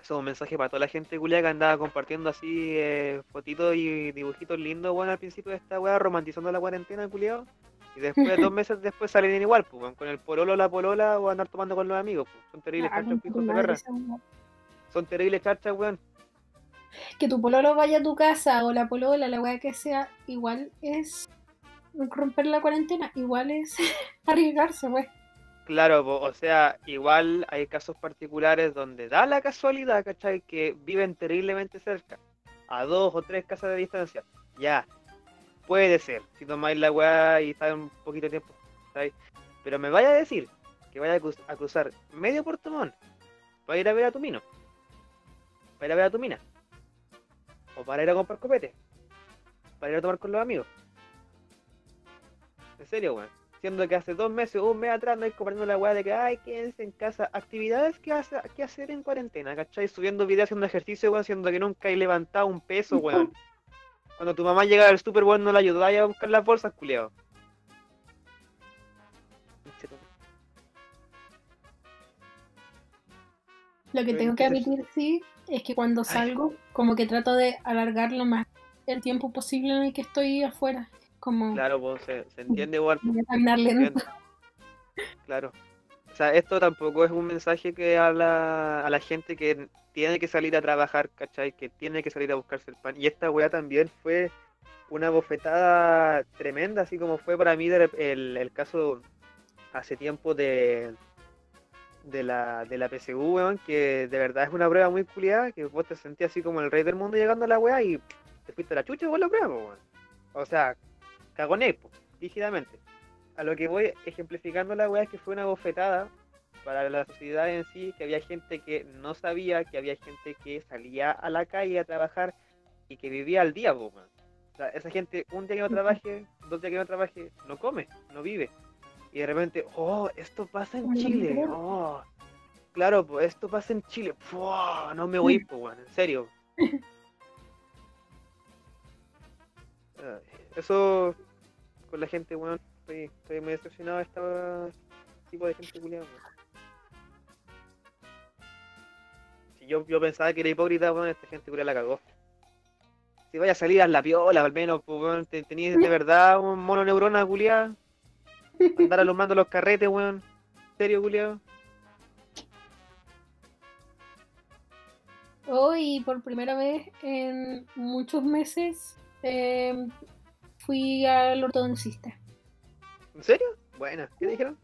[SPEAKER 1] eso es un mensaje para toda la gente culia que andaba compartiendo así eh, fotitos y dibujitos lindos, bueno, al principio de esta wea, romantizando la cuarentena, culiado. Y después, dos meses después, salen igual, pues, weón, con el pololo, la polola o andar tomando con los amigos, pues. Son terribles
[SPEAKER 2] Ah,
[SPEAKER 1] charchas, de
[SPEAKER 2] weá.
[SPEAKER 1] Son terribles charchas, weón.
[SPEAKER 2] Que tu pololo vaya a tu casa o la polola, la weá que sea, igual es romper la cuarentena, igual es arriesgarse, wey.
[SPEAKER 1] Claro, po, o sea, igual hay casos particulares donde da la casualidad, ¿cachai? Que viven terriblemente cerca, a dos o tres casas de distancia. Ya, puede ser, si tomáis la weá y está un poquito de tiempo, ¿cachai? Pero me vaya a decir que vaya a, cruz- a cruzar medio Puerto Montt para ir a ver a tu mino, para ir a ver a tu mina, o para ir a comprar copete, para ir a tomar con los amigos. En serio, weón siendo que hace dos meses o un mes atrás no hay compartiendo la weá de que ay quédense en casa, actividades que, hace, que hacer en cuarentena, ¿cachai? Subiendo videos haciendo ejercicio, weón, siendo que nunca hay levantado un peso, weón. Cuando tu mamá llega al super weón no la ayudáis a buscar las bolsas, culiao.
[SPEAKER 2] Lo que tengo que admitir, sí, es que cuando salgo, como que trato de alargar lo más el tiempo posible en el que estoy afuera. Como
[SPEAKER 1] Claro, pues se, se entiende igual. Claro. O sea, esto tampoco es un mensaje que a la, a la gente que tiene que salir a trabajar, ¿cachai? Que tiene que salir a buscarse el pan. Y esta weá también fue una bofetada tremenda, así como fue para mí el, el caso hace tiempo de, de la, de la PSU, weón, que de verdad es una prueba muy culiada, que vos te sentías así como el rey del mundo llegando a la weá y te fuiste la chucha con la prueba, weón. O sea, cagoné, rígidamente. A lo que voy ejemplificando la weá es que fue una bofetada para la sociedad en sí, que había gente que no sabía, que había gente que salía a la calle a trabajar y que vivía al día, po. O sea, esa gente un día que no trabaje, dos días que no trabaje, no come, no vive. Y de repente, oh, esto pasa en Chile, oh. Claro, pues esto pasa en Chile. No me voy, pues, weón, en serio. Eso con la gente, weón, estoy, estoy muy decepcionado de este tipo de gente culiada, Si yo, yo pensaba que era hipócrita, weón, esta gente culiada la cagó. Si vaya a salir a la piola, al menos, pues, weón, te- tenías de verdad un mono neurona culiada. Andar alumbrando los carretes, weón. ¿En serio, culiado?
[SPEAKER 2] Hoy, por primera vez en muchos meses, eh, fui al ortodoncista.
[SPEAKER 1] ¿En serio? Buena. ¿Qué dijeron?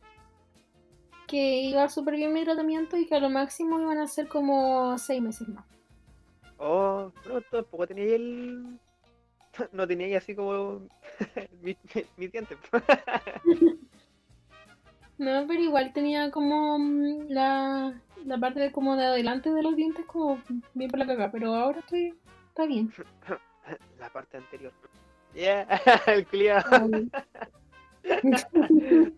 [SPEAKER 2] Que iba súper bien mi tratamiento y que a lo máximo iban a ser como seis meses más.
[SPEAKER 1] Oh, no, tampoco tenía ahí el. no tenía ahí así como mi, mi, mi diente.
[SPEAKER 2] No, pero igual tenía como mm, la, la parte de, como de adelante de los dientes como bien por la caga, pero ahora estoy, está bien.
[SPEAKER 1] La parte anterior. Yeah, el culiao.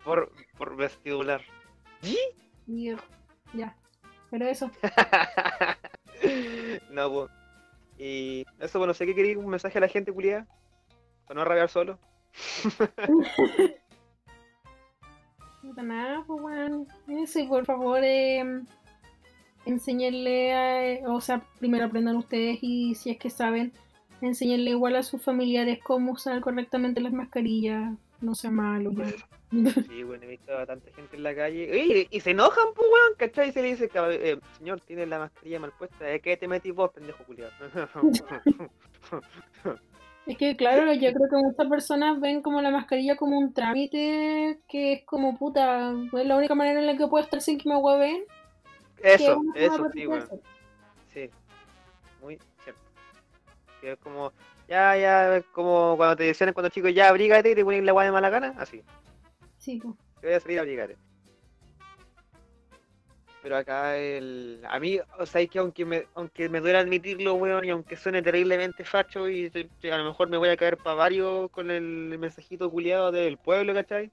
[SPEAKER 1] por, por vestibular. ¿Sí?
[SPEAKER 2] Mierda, Ya, pero eso.
[SPEAKER 1] no, pues. Y eso, bueno, sé que quería un mensaje a la gente, culiada. Para no rabiar solo.
[SPEAKER 2] Puta nada, pues bueno. Y por favor, eh, enséñenle, a- o sea, primero aprendan ustedes y si es que saben, enséñenle igual a sus familiares cómo usar correctamente las mascarillas. No sea malo. ya.
[SPEAKER 1] Sí, bueno, he visto a tanta gente en la calle. Oye, y se enojan, pues, weón, ¿cachai? Y se le dice, eh, señor, tiene la mascarilla mal puesta. ¿De qué te metís vos, pendejo culiado?
[SPEAKER 2] Es que claro, yo creo que muchas personas ven como la mascarilla como un trámite que es como puta, es la única manera en la que puedo estar sin que me hueven.
[SPEAKER 1] eso, eso sí, weón. Sí, muy cierto. Que es como, ya, ya, como cuando te decían cuando chicos, ya, abrígate y te ponen la guay de mala gana, así.
[SPEAKER 2] Sí, pues.
[SPEAKER 1] Te voy a salir a abrigarte. Pero acá el. A mí, o sea, es que aunque me, aunque me duele admitirlo, weón, y aunque suene terriblemente facho, y a lo mejor me voy a caer para varios con el mensajito culiado del pueblo, ¿cachai?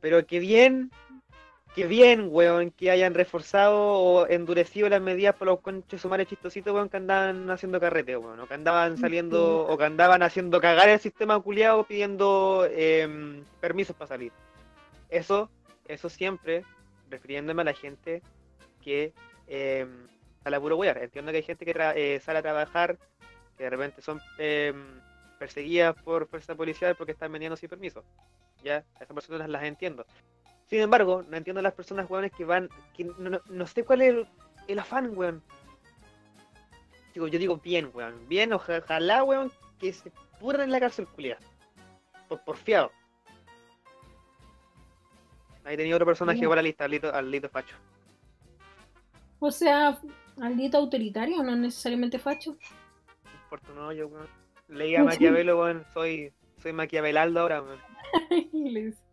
[SPEAKER 1] Pero que bien, que bien, weón, que hayan reforzado o endurecido las medidas por los conches sumares chistositos, weón, que andaban haciendo carrete, weón, o que andaban saliendo, o que andaban haciendo cagar el sistema culiado pidiendo em, permisos para salir. Eso, eso siempre refiriéndome a la gente que eh, a la puro wear. Entiendo que hay gente que eh, sale a trabajar, que de repente son eh, perseguidas por fuerza policial porque están vendiendo sin permiso. Ya, a esas personas las entiendo. Sin embargo, no entiendo a las personas weones que van, que no, no- no sé cuál es el, el afán, weón. Digo, yo digo bien, weón. Bien, oja- ojalá, weón, que se pudran en la cárcel culiada. Por porfiado. Ahí tenía otro personaje
[SPEAKER 2] Ya.
[SPEAKER 1] igual a la lista, al Lito, al Lito Facho.
[SPEAKER 2] O sea, aldito autoritario, no necesariamente facho.
[SPEAKER 1] No importa, no, yo, weón. Leí a Maquiavelo, weón. Soy, soy Maquiavelaldo ahora, weón.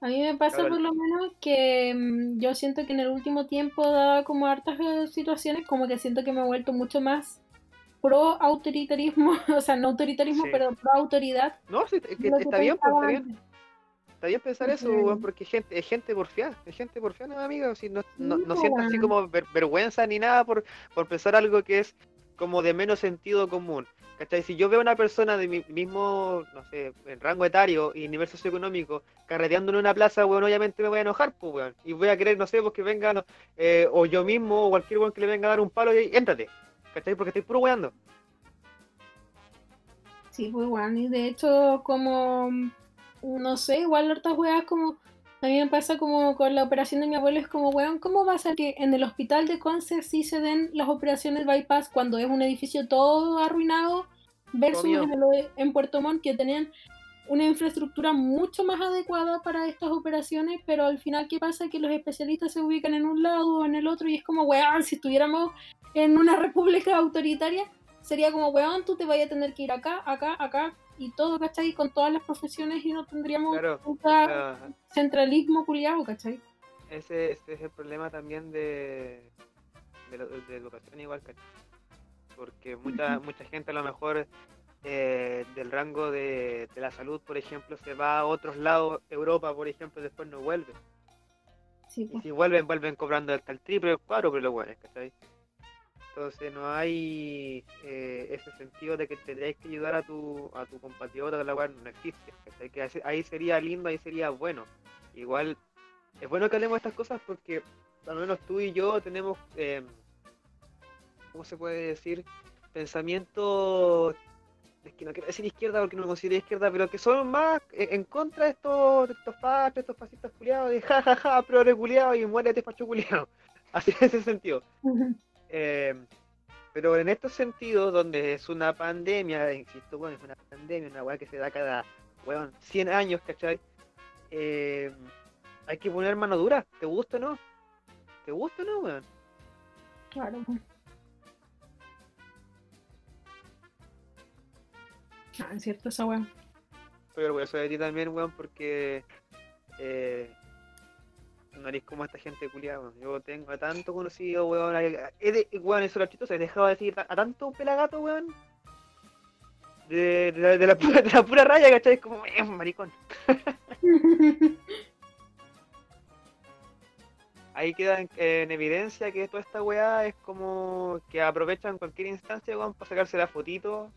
[SPEAKER 2] A mí me pasa por lo menos que mm, yo siento que en el último tiempo, dado como hartas eh, situaciones, como que siento que me he vuelto mucho más pro autoritarismo, o sea, no autoritarismo,
[SPEAKER 1] Sí.
[SPEAKER 2] pero pro autoridad.
[SPEAKER 1] No, sí, es que está bien, pues, está bien. Está bien pensar eso,
[SPEAKER 2] Porque-
[SPEAKER 1] es gente, es gente porfiada, es gente porfiada, no, amiga. Si no, no, no
[SPEAKER 2] po,
[SPEAKER 1] sientas así como ver- vergüenza ni nada por, por pensar algo que es como de menos sentido común. ¿Cachai? Si yo veo a una persona de mi mismo, no sé, en rango etario y nivel socioeconómico carreteando en una plaza, weón, obviamente me voy a enojar, pues, weón. Y voy a querer, no sé, pues que venga, eh, o yo mismo, o cualquier weón que le venga a dar un palo y éntrate. ¿Cachai? Porque estoy puro weando.
[SPEAKER 2] Sí, pues igual, y de hecho, como, no sé, igual hartas weas como, a mí me pasa como con la operación de mi abuelo, es como, weón, ¿cómo va a ser que en el hospital de Conce sí se den las operaciones bypass cuando es un edificio todo arruinado versus en, el- en Puerto Montt que tenían una infraestructura mucho más adecuada para estas operaciones, pero al final, ¿qué pasa? Que los especialistas se ubican en un lado o en el otro y es como, weón, si estuviéramos en una república autoritaria, sería como, weón, tú te vayas a tener que ir acá, acá, acá y todo, ¿cachai? Con todas las profesiones y no tendríamos
[SPEAKER 1] Claro. Ah,
[SPEAKER 2] centralismo culiado, ¿cachai?
[SPEAKER 1] ese, ese es el problema también de, de, educación igual, ¿cachai? Porque mucha, mucha gente a lo mejor eh, del rango de, de la salud, por ejemplo, se va a otros lados, Europa, por ejemplo, y después no vuelve.
[SPEAKER 2] Sí,
[SPEAKER 1] Y si vuelven, vuelven cobrando hasta el triple, el cuadro, pero lo bueno, ¿cachai? Entonces no hay eh, ese sentido de que tendrías que ayudar a tu, a tu compatriota, la cual no existe. ahí sería lindo, ahí sería bueno. Igual, es bueno que hablemos de estas cosas porque al menos tú y yo tenemos, eh, ¿cómo se puede decir? Pensamientos, es que no quiero decir izquierda porque no me considero izquierda, pero que son más eh, en contra de estos, de estos estos fascistas culiados, de jajaja, ja, ja, progre culiado y muérete facho culiado. Así en ese sentido. Eh, pero en estos sentidos, donde es una pandemia, insisto, bueno, es una pandemia, una weá que se da cada, weón, 100 años, ¿cachai? Eh, hay que poner mano dura, ¿te gusta o no? ¿Te gusta o no, weón?
[SPEAKER 2] Claro. Ah, es cierto esa weá.
[SPEAKER 1] Estoy orgulloso de ti también, weón, porque eh, no eres como esta gente culiada, weón. Yo tengo a tanto conocido, weón. He de, weón, eso lo chistoso, he dejado de decir a, tanto pelagato, weón. De, de, la- de la, pura, de la pura raya, ¿cachai? Es como, es un maricón. Ahí queda en, en evidencia que toda esta weá es como que aprovechan cualquier instancia, weón, para sacarse la fotito,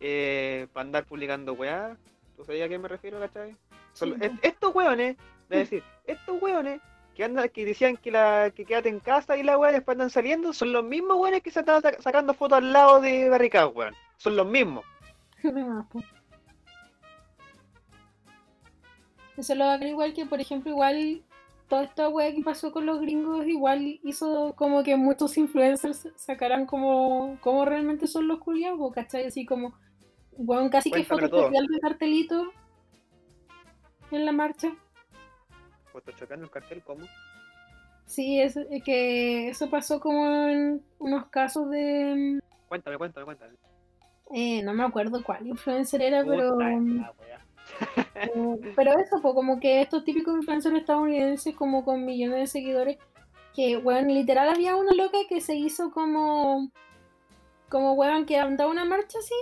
[SPEAKER 1] eh, para andar publicando weá. ¿Tú sabías a qué me refiero, cachai?
[SPEAKER 2] Sí,
[SPEAKER 1] est-
[SPEAKER 2] po.
[SPEAKER 1] estos weones, es decir, estos weones que andan, que decían que la que quédate en casa y la weá después andan saliendo, son los mismos weones que se están sac- sacando fotos al lado de barricadas, weón. Son los mismos.
[SPEAKER 2] De. Eso lo hagan igual que, por ejemplo, igual toda esta wea que pasó con los gringos, igual hizo como que muchos influencers sacaran como, como realmente son los culiados, ¿cachai? Así como, weón, casi que
[SPEAKER 1] Cuéntamelo
[SPEAKER 2] fotos
[SPEAKER 1] todo.
[SPEAKER 2] de cartelito en la marcha.
[SPEAKER 1] Photoshopando el cartel, ¿cómo?
[SPEAKER 2] Sí, es, es que eso pasó como en unos casos de,
[SPEAKER 1] Cuéntame, cuéntame, cuéntame.
[SPEAKER 2] eh, no me acuerdo cuál influencer era, pero...
[SPEAKER 1] Puta weá.
[SPEAKER 2] Eh, Pero eso, pues como que estos típicos influencers estadounidenses como con millones de seguidores, que, weón, literal había una loca que se hizo como, como, weón, que andaba una marcha así,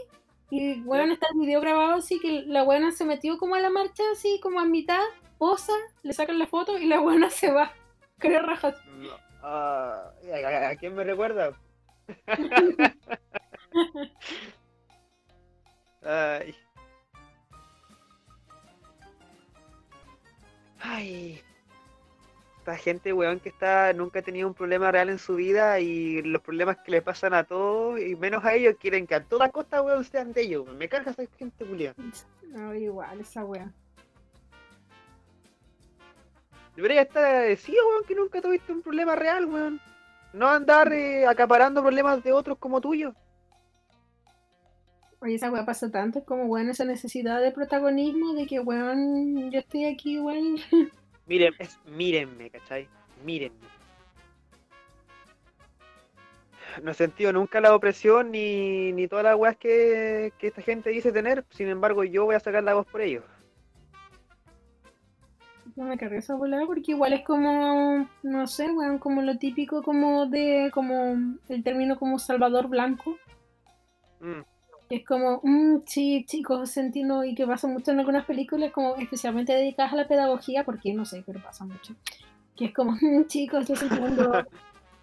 [SPEAKER 2] y, weón, está el video grabado así, que la weona se metió como a la marcha así, como a mitad, posa, le sacan la foto y la weona se va. Creo rajas.
[SPEAKER 1] No. Ah, ¿a, a- quién me recuerda? Ay. Ay. Esta gente, weón, que está, nunca ha tenido un problema real en su vida y los problemas que le pasan a todos, y menos a ellos, quieren que a toda costa, weón, sean de ellos. weón. Me carga esa gente, Julián.
[SPEAKER 2] No, igual, esa wea.
[SPEAKER 1] Debería estar agradecido, weón, que nunca tuviste un problema real, weón. No andar eh, acaparando problemas de otros como tuyos.
[SPEAKER 2] Oye, esa wea pasa tanto, es como, weón, esa necesidad de protagonismo, de que, weón, yo estoy aquí igual.
[SPEAKER 1] Miren, es, mírenme, ¿cachai? Mírenme. No he sentido nunca la opresión ni, ni todas las weas que, que esta gente dice tener. Sin embargo, yo voy a sacar la voz por ellos.
[SPEAKER 2] No me cargué esa volada porque igual es como, no sé, weón, como lo típico como de, como el término como Salvador Blanco.
[SPEAKER 1] Mm,
[SPEAKER 2] que Es como, mm, sí, chicos, entiendo y que pasa mucho en algunas películas como especialmente dedicadas a la pedagogía, porque no sé, pero pasa mucho. Que es como, "Mm, chicos, yo soy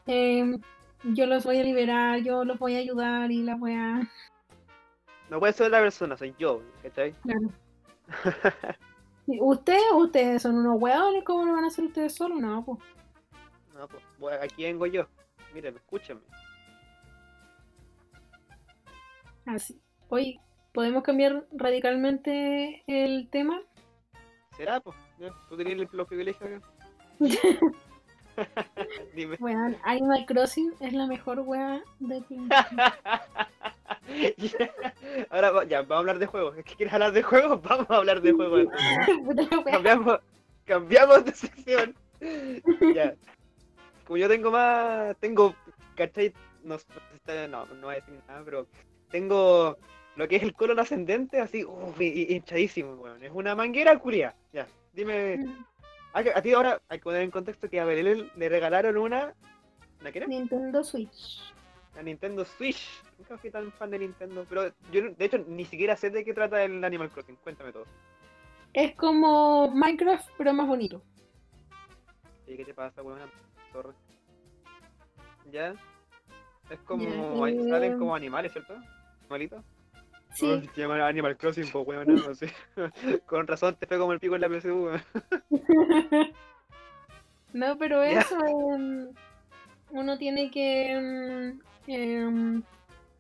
[SPEAKER 2] em, yo los voy a liberar, yo los voy a ayudar y la voy a...
[SPEAKER 1] No puede ser la persona, soy yo, ¿cachai?
[SPEAKER 2] Claro. ¿Ustedes, ustedes son unos weones? ¿Cómo lo van a hacer ustedes solos? No, pues.
[SPEAKER 1] No, pues, bueno, aquí vengo yo. Mírenme, escúchenme.
[SPEAKER 2] Así. Hoy podemos cambiar radicalmente el tema.
[SPEAKER 1] ¿Será, pues? ¿Tú tenías los privilegios acá? Dime.
[SPEAKER 2] Weón, Animal Crossing es la mejor wea de
[SPEAKER 1] Ahora ya, vamos a hablar de juegos. ¿Es que quieres hablar de juegos? Vamos a hablar de juegos. Cambiamos, cambiamos de sección. ya. Como yo tengo más. Tengo. ¿Cachai? No, no, no voy a decir nada, pero. Tengo lo que es el colon ascendente, así, uff, hinchadísimo, weón. Es una manguera curia. Ya, dime. Ah, que A ti ahora hay que poner en contexto que a Belén le regalaron una. ¿La qué era?
[SPEAKER 2] Nintendo Switch.
[SPEAKER 1] La Nintendo Switch. Nunca fui tan fan de Nintendo, pero yo de hecho ni siquiera sé de qué trata el Animal Crossing. Cuéntame todo.
[SPEAKER 2] Es como Minecraft, pero más bonito.
[SPEAKER 1] ¿Y qué te pasa, weón? Torre. ¿Ya? Es como. Ahí
[SPEAKER 2] eh,
[SPEAKER 1] Salen como animales, ¿cierto? ¿Animalitos?
[SPEAKER 2] Sí,
[SPEAKER 1] Oh, se llama Animal Crossing, pues weón, no sé. Con razón te fue como el pico en la PSU, weón.
[SPEAKER 2] no, pero eso. em, uno tiene que. em, em,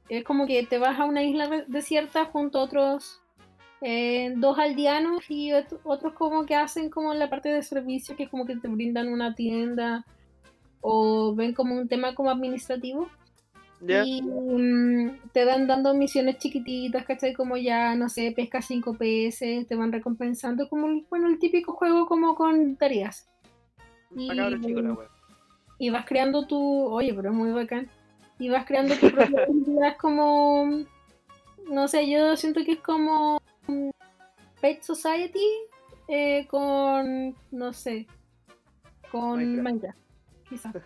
[SPEAKER 2] es como que te vas a una isla desierta junto a otros eh, dos aldeanos y ot- otros como que hacen como la parte de servicio, que es como que te brindan una tienda o ven como un tema como administrativo. Y mm, te van dando misiones chiquititas, ¿cachai? Como ya, no sé, pesca 5 PS, te van recompensando como, bueno, el típico juego como con tareas.
[SPEAKER 1] La weón.
[SPEAKER 2] Y vas creando tu, oye, pero es muy bacán. Y vas creando tu propia habilidad como no sé, yo siento que es como mm, Pet Society eh, con, no sé, con
[SPEAKER 1] Minecraft.
[SPEAKER 2] Quizás.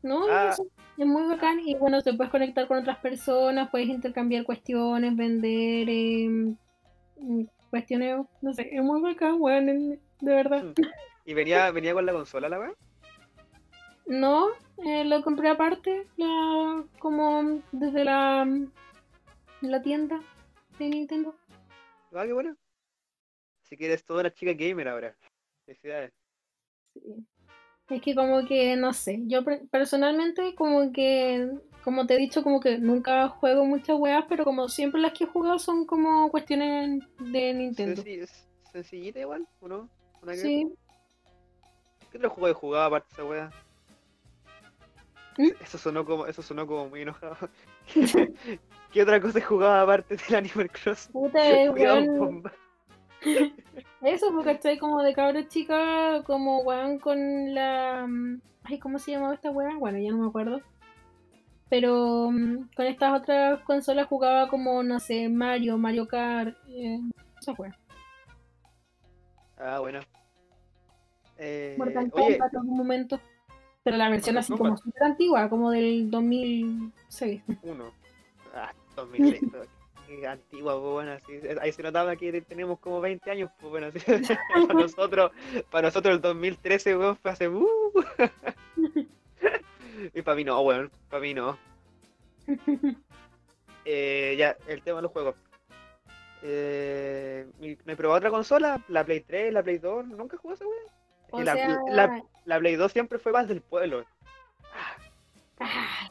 [SPEAKER 2] No,
[SPEAKER 1] Ah.
[SPEAKER 2] es muy bacán y bueno, te puedes conectar con otras personas, puedes intercambiar cuestiones, vender em, mm, cuestiones, no sé, es muy bacán, weón, de verdad.
[SPEAKER 1] Mm. ¿Y venía, venía con la consola la weá?
[SPEAKER 2] No, eh, lo compré aparte, la, como desde la, la tienda de Nintendo.
[SPEAKER 1] Ah, qué bueno. Así que eres toda una chica gamer ahora. Felicidades.
[SPEAKER 2] Sí. Es que como que, no sé, yo per- personalmente como que, como te he dicho, como que nunca juego muchas weas, pero como siempre las que he jugado son como cuestiones de Nintendo.
[SPEAKER 1] Es sencillita igual, ¿o no? ¿Una que-
[SPEAKER 2] Sí,
[SPEAKER 1] ¿Qué otro juego he jugado aparte de esa weá? Eso sonó como, eso sonó como muy enojado. ¿Qué otra cosa he jugado aparte del Animal Crossing?
[SPEAKER 2] puta,
[SPEAKER 1] Cuidado,
[SPEAKER 2] weón, eso porque estoy como de cabra chica, como weón con la... mm, Ay, ¿cómo se llamaba esta wea? Bueno, ya no me acuerdo. Pero mm, con estas otras consolas jugaba como, no sé, Mario, Mario Kart, eh, esa wea.
[SPEAKER 1] Ah, bueno. Eh,
[SPEAKER 2] Mortal Kombat en algún momento. Pero la versión así como súper antigua, como del 2006.
[SPEAKER 1] uno. Ah, 2006. pero Qué antigua, pues bueno, así, ahí se notaba que tenemos como 20 años, pues bueno, así, para nosotros, para nosotros el 2013, weón, fue hace uh. Y para mí no, weón, para mí no. Eh, ya, el tema de los juegos. Eh, me probó otra consola, la Play 3, la Play 2, nunca jugué esa weón. Es
[SPEAKER 2] O
[SPEAKER 1] que la,
[SPEAKER 2] sea,
[SPEAKER 1] la- la Play 2 siempre fue más del pueblo.
[SPEAKER 2] ah,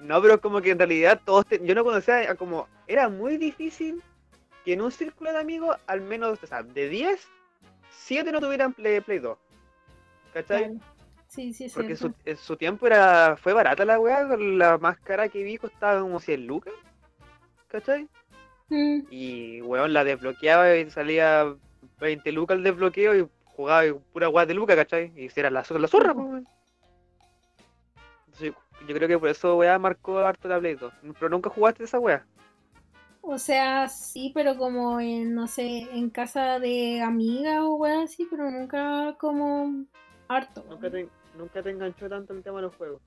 [SPEAKER 1] No, pero como que en realidad todos, te- yo no conocía, como, era muy difícil que en un círculo de amigos, al menos, o sea, de 10, 7 no tuvieran Play, Play 2. ¿Cachai?
[SPEAKER 2] claro. Sí, sí,
[SPEAKER 1] Porque su, en su tiempo era, fue barata la weá, la más cara que vi costaba como 100 lucas. ¿Cachai?
[SPEAKER 2] Mm,
[SPEAKER 1] Y weón la desbloqueaba y salía 20 lucas el desbloqueo y jugaba pura weá de lucas, ¿cachai? Y si era la, la zorra, pues. Entonces, yo creo que por eso weá marcó harto la Play 2. Pero nunca jugaste esa weá.
[SPEAKER 2] O sea, sí, pero como en, no sé, en casa de amigas o weas así, pero nunca como harto.
[SPEAKER 1] Nunca te, nunca te enganchó tanto el tema de los juegos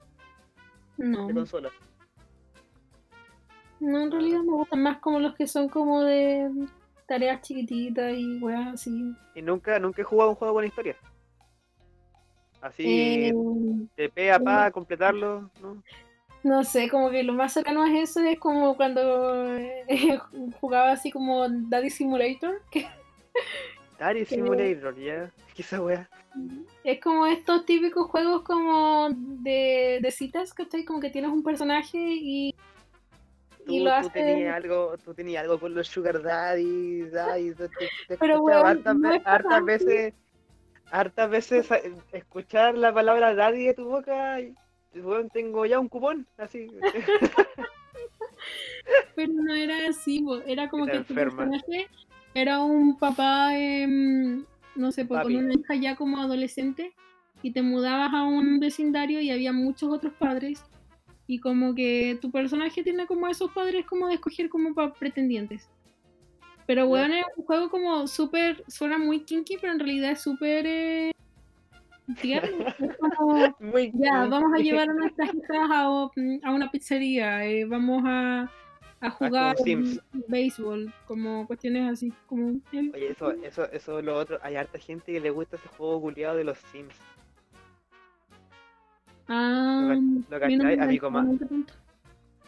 [SPEAKER 2] No,
[SPEAKER 1] de consola.
[SPEAKER 2] no, en realidad me gustan más como los que son como de tareas chiquititas y weas así.
[SPEAKER 1] Y nunca, nunca he jugado un juego con historia. Así,
[SPEAKER 2] Eh,
[SPEAKER 1] de pe a pa, completarlo, ¿no?
[SPEAKER 2] no sé, como que lo más cercano a eso es como cuando eh, jugaba así como Daddy Simulator, que
[SPEAKER 1] Daddy Simulator, ya. ¿Qué esa weá?
[SPEAKER 2] es como estos típicos juegos como de, de citas, ¿cachai? Como que tienes un personaje y, y
[SPEAKER 1] Tú,
[SPEAKER 2] lo
[SPEAKER 1] tú
[SPEAKER 2] haces...
[SPEAKER 1] tenías algo, tú tenías algo con los Sugar Daddy, Daddy, te, te-
[SPEAKER 2] Pero,
[SPEAKER 1] escuchaba
[SPEAKER 2] weón,
[SPEAKER 1] hartas,
[SPEAKER 2] no
[SPEAKER 1] ve-
[SPEAKER 2] es
[SPEAKER 1] hartas
[SPEAKER 2] tanto.
[SPEAKER 1] veces, hartas veces eh, escuchar la palabra Daddy de tu boca y weón, tengo ya un cupón, así.
[SPEAKER 2] Pero no era así, era como que tu personaje era un papá, em, no sé, pues, con una hija ya como adolescente y te mudabas a un vecindario y había muchos otros padres y como que tu personaje tiene como esos padres como de escoger como para pretendientes. Pero weón, es un juego como súper, suena muy kinky, pero en realidad es súper eh, tierno. Es como,
[SPEAKER 1] Muy
[SPEAKER 2] ya, vamos a llevar a nuestras hijas a, a una pizzería, eh, vamos a, a jugar béisbol, como cuestiones así, como...
[SPEAKER 1] Oye, eso, eso, eso es lo otro. Hay harta gente que le gusta ese juego culiado de los Sims.
[SPEAKER 2] Ah,
[SPEAKER 1] lo cachai, a mi
[SPEAKER 2] enganchó
[SPEAKER 1] coma-
[SPEAKER 2] nunca tanto.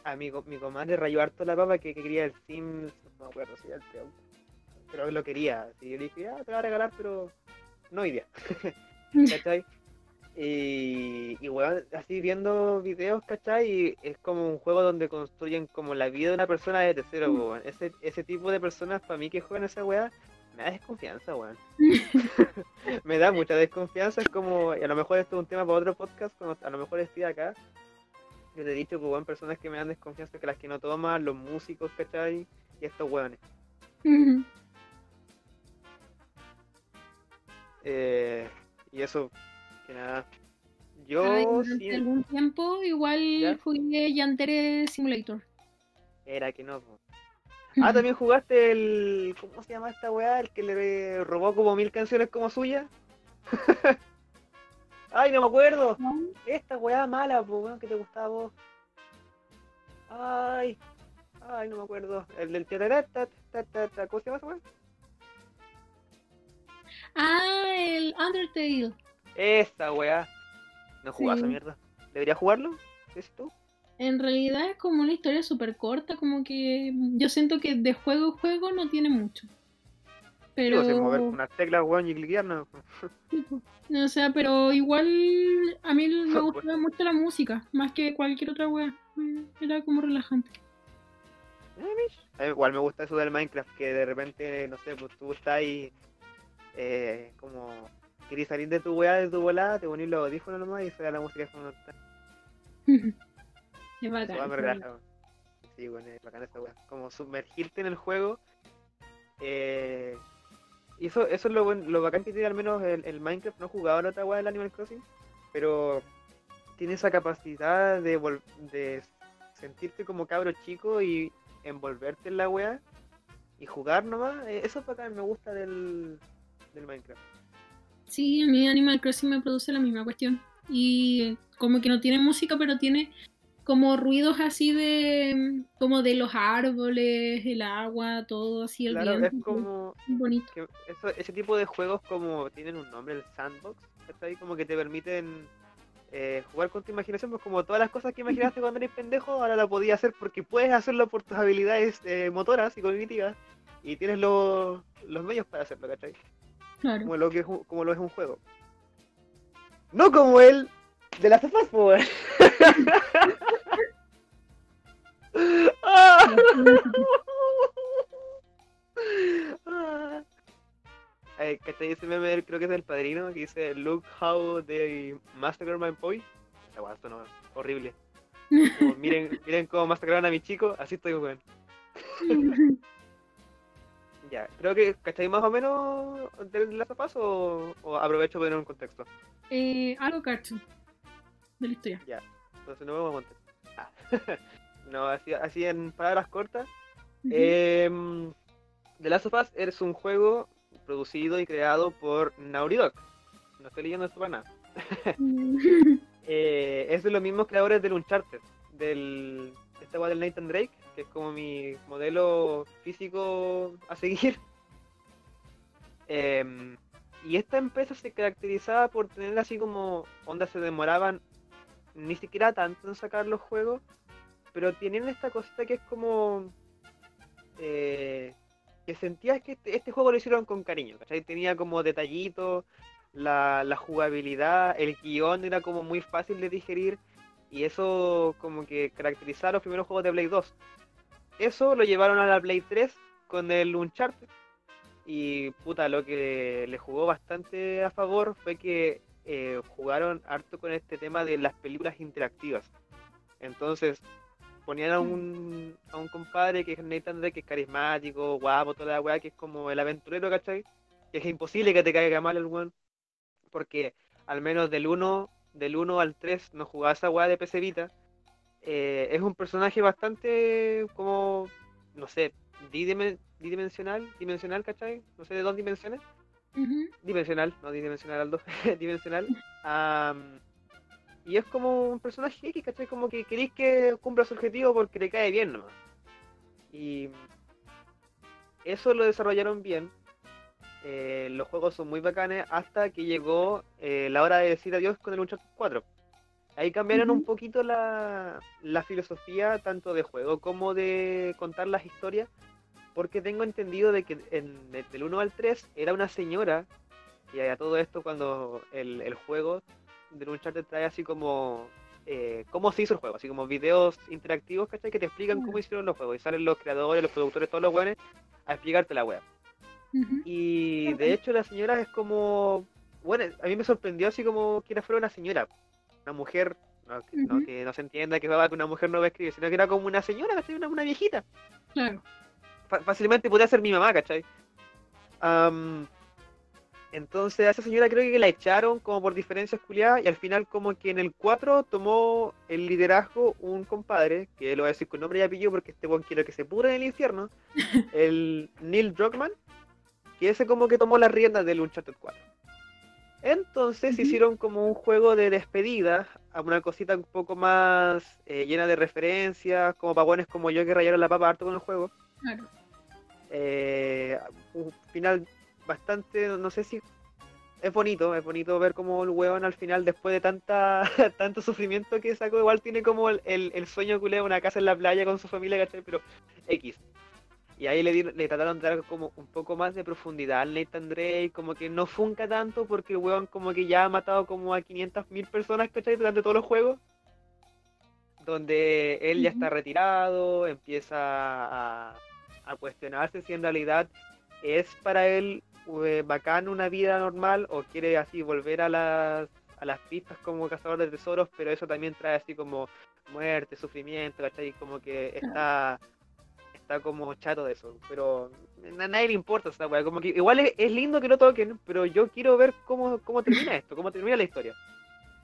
[SPEAKER 1] A mi, co- mi comadre rayó harto la papa que, que quería el Sims, no me acuerdo si era el Teo, pero lo quería. Así yo le dije, ya te lo voy a regalar, pero no hoy día. ¿Cachai? Y, y weón, así viendo videos, ¿cachai? Y es como un juego donde construyen como la vida de una persona desde cero,
[SPEAKER 2] Mm.
[SPEAKER 1] Ese, ese tipo de personas, para mí que juegan esa weá, me da desconfianza, weón. me da mucha desconfianza, es como, y a lo mejor esto es un tema para otro podcast, cuando a lo mejor estoy acá. Yo te he dicho que weón, personas que me dan desconfianza, que las que no toman, los músicos, ¿cachai? Y estos weones. Eh, y eso, que nada. Yo
[SPEAKER 2] Ay, durante
[SPEAKER 1] sí.
[SPEAKER 2] algún tiempo igual
[SPEAKER 1] ¿Ya?
[SPEAKER 2] jugué Yantere Simulator.
[SPEAKER 1] Era que no. Ah, también jugaste el. ¿Cómo se llama esta weá? El que le robó como mil canciones como suya. Ay, no me acuerdo.
[SPEAKER 2] ¿No?
[SPEAKER 1] Esta weá mala, pues weón, que te gustaba vos. Ay. Ay, no me acuerdo. El del ta, ta, ta, ¿Cómo se llama esa weá?
[SPEAKER 2] Ah, el Undertale.
[SPEAKER 1] Esa weá. No jugás esa mierda. ¿Debería jugarlo? ¿Es tú?
[SPEAKER 2] En realidad es como una historia súper corta, como que yo siento que de juego a juego no tiene mucho. Pero,
[SPEAKER 1] si mover unas teclas, weón, y cliquear, no.
[SPEAKER 2] o sea, pero igual a mí me gustaba mucho la música, más que cualquier otra wea. Mm, Era como relajante.
[SPEAKER 1] Igual me gusta eso del Minecraft, que de repente, no sé, pues tú estás ahí, eh, como, querés salir de tu weá, de tu volada, te ponís los audífonos nomás y suena la música como está.
[SPEAKER 2] Es bacán, es bacán.
[SPEAKER 1] weón. Sí, bueno, es bacán esa weá. Como sumergirte en el juego. Eh, y eso, eso es lo, lo bacán que tiene al menos el, el Minecraft. No he jugado en otra weá del Animal Crossing, pero tiene esa capacidad de, vol- de sentirte como cabro chico y envolverte en la weá y jugar nomás. Eh, Eso es bacán, me gusta del, del Minecraft.
[SPEAKER 2] Sí, a mí Animal Crossing me produce la misma cuestión. Y como que no tiene música, pero tiene como ruidos así de como de los árboles, el agua, todo así, el
[SPEAKER 1] Claro, es
[SPEAKER 2] viento.
[SPEAKER 1] como
[SPEAKER 2] muy bonito.
[SPEAKER 1] que eso, ese tipo de juegos como tienen un nombre, el sandbox, ¿cachai? Como que te permiten eh, jugar con tu imaginación, pues como todas las cosas que imaginaste cuando eres pendejo, ahora la podías hacer porque puedes hacerlo por tus habilidades eh, motoras y cognitivas y tienes los, los medios para hacerlo, ¿cachai?
[SPEAKER 2] Claro.
[SPEAKER 1] Como lo, que es un- como lo es un juego. No como el de las pues. Ah. Eh, ¿Cachai ese meme creo que es del padrino que dice Look how they massacred my boy? Esa weá sonó horrible. Como, miren, miren cómo masacraron a mi chico, así estoy weón. Ya, creo que ¿cachai más o menos del Last of Us o, o aprovecho para poner un contexto?
[SPEAKER 2] Eh, algo cacho de la historia.
[SPEAKER 1] Entonces no me voy a montar. Ah. no, así, así en palabras cortas.
[SPEAKER 2] Ujú.
[SPEAKER 1] Em, The Last of Us es un juego producido y creado por Naughty Dog. No estoy leyendo esto para nada. Eh, es de los mismos creadores del Uncharted, del este weá del Nathan Drake, que es como mi modelo físico a seguir. Em, y esta empresa se caracterizaba por tener así como ondas se demoraban ni siquiera tanto en sacar los juegos, pero tienen esta cosita que es como eh, que sentías que este, este juego lo hicieron con cariño, ¿cachai? Tenía como detallitos, la, la jugabilidad, el guion era como muy fácil de digerir y eso como que caracterizaba los primeros juegos de Play 2. Eso lo llevaron a la Play 3 con el Uncharted y puta, lo que le jugó bastante a favor fue que eh, jugaron harto con este tema de las películas interactivas. Entonces, ponían a un, a un compadre que es Nathan Drake, que es carismático, guapo, toda la weá, que es como el aventurero, ¿cachai? Que es imposible que te caiga mal el weón. Porque al menos del 1, del 1 al 3 no jugaba esa weá de PC Vita. Eh, es un personaje bastante como, no sé, didimen- dimensional, dimensional, ¿cachai? No sé de dos dimensiones. Dimensional, no dimensional al 2, dimensional. Y es como un personaje X, ¿cachai? Como que queréis que cumpla su objetivo porque te cae bien nomás. Y eso lo desarrollaron bien. Eh, los juegos son muy bacanes hasta que llegó eh, la hora de decir adiós con el Uncharted 4. Ahí cambiaron un poquito la, la filosofía tanto de juego como de contar las historias porque tengo entendido de que en, de- del 1 al 3 era una señora, y a todo esto cuando el, el juego del Uncharted trae así como eh, cómo se hizo el juego, así como videos interactivos, ¿cachai? Que te explican cómo hicieron los juegos, y salen los creadores, los productores, todos los buenos a explicarte la web. Y de hecho la señora es como, bueno, a mí me sorprendió así como que era fuera una señora, una mujer, no, que, no,
[SPEAKER 2] Ujú.
[SPEAKER 1] que no se entienda que, una mujer no va a escribir, sino que era como una señora. Una, una viejita
[SPEAKER 2] Claro.
[SPEAKER 1] Fácilmente podría ser mi mamá, ¿cachai? Entonces a esa señora creo que la echaron como por diferencias culiadas y al final como que en el 4 tomó el liderazgo un compadre, que lo voy a decir con nombre y apellido porque este buen quiere que se pudre en el infierno, el Neil Druckmann, que ese como que tomó las riendas del Uncharted 4. Entonces hicieron como un juego de despedida, a una cosita un poco más eh, llena de referencias, como pagones como yo que rayaron la papa harto con el juego.
[SPEAKER 2] Claro.
[SPEAKER 1] Eh, un final bastante, no sé si es bonito, es bonito ver como el hueón al final, después de tanta tanto sufrimiento que sacó, igual tiene como el, el, el sueño culé, una casa en la playa con su familia, ¿cachai? Pero X. Y ahí le, di- le trataron de dar como un poco más de profundidad al Nathan Drake, como que no funca tanto porque el weón como que ya ha matado como a 500.000 personas, ¿cachai? Durante todos los juegos. Donde él ya está retirado, empieza a, a cuestionarse si en realidad es para él eh, bacán una vida normal o quiere así volver a las, a las pistas como cazador de tesoros, pero eso también trae así como muerte, sufrimiento, ¿cachai? Como que está está como chato de eso, pero a nadie le importa esa weá, como que igual es, es lindo que lo toquen, pero yo quiero ver cómo, cómo termina esto, cómo termina la historia.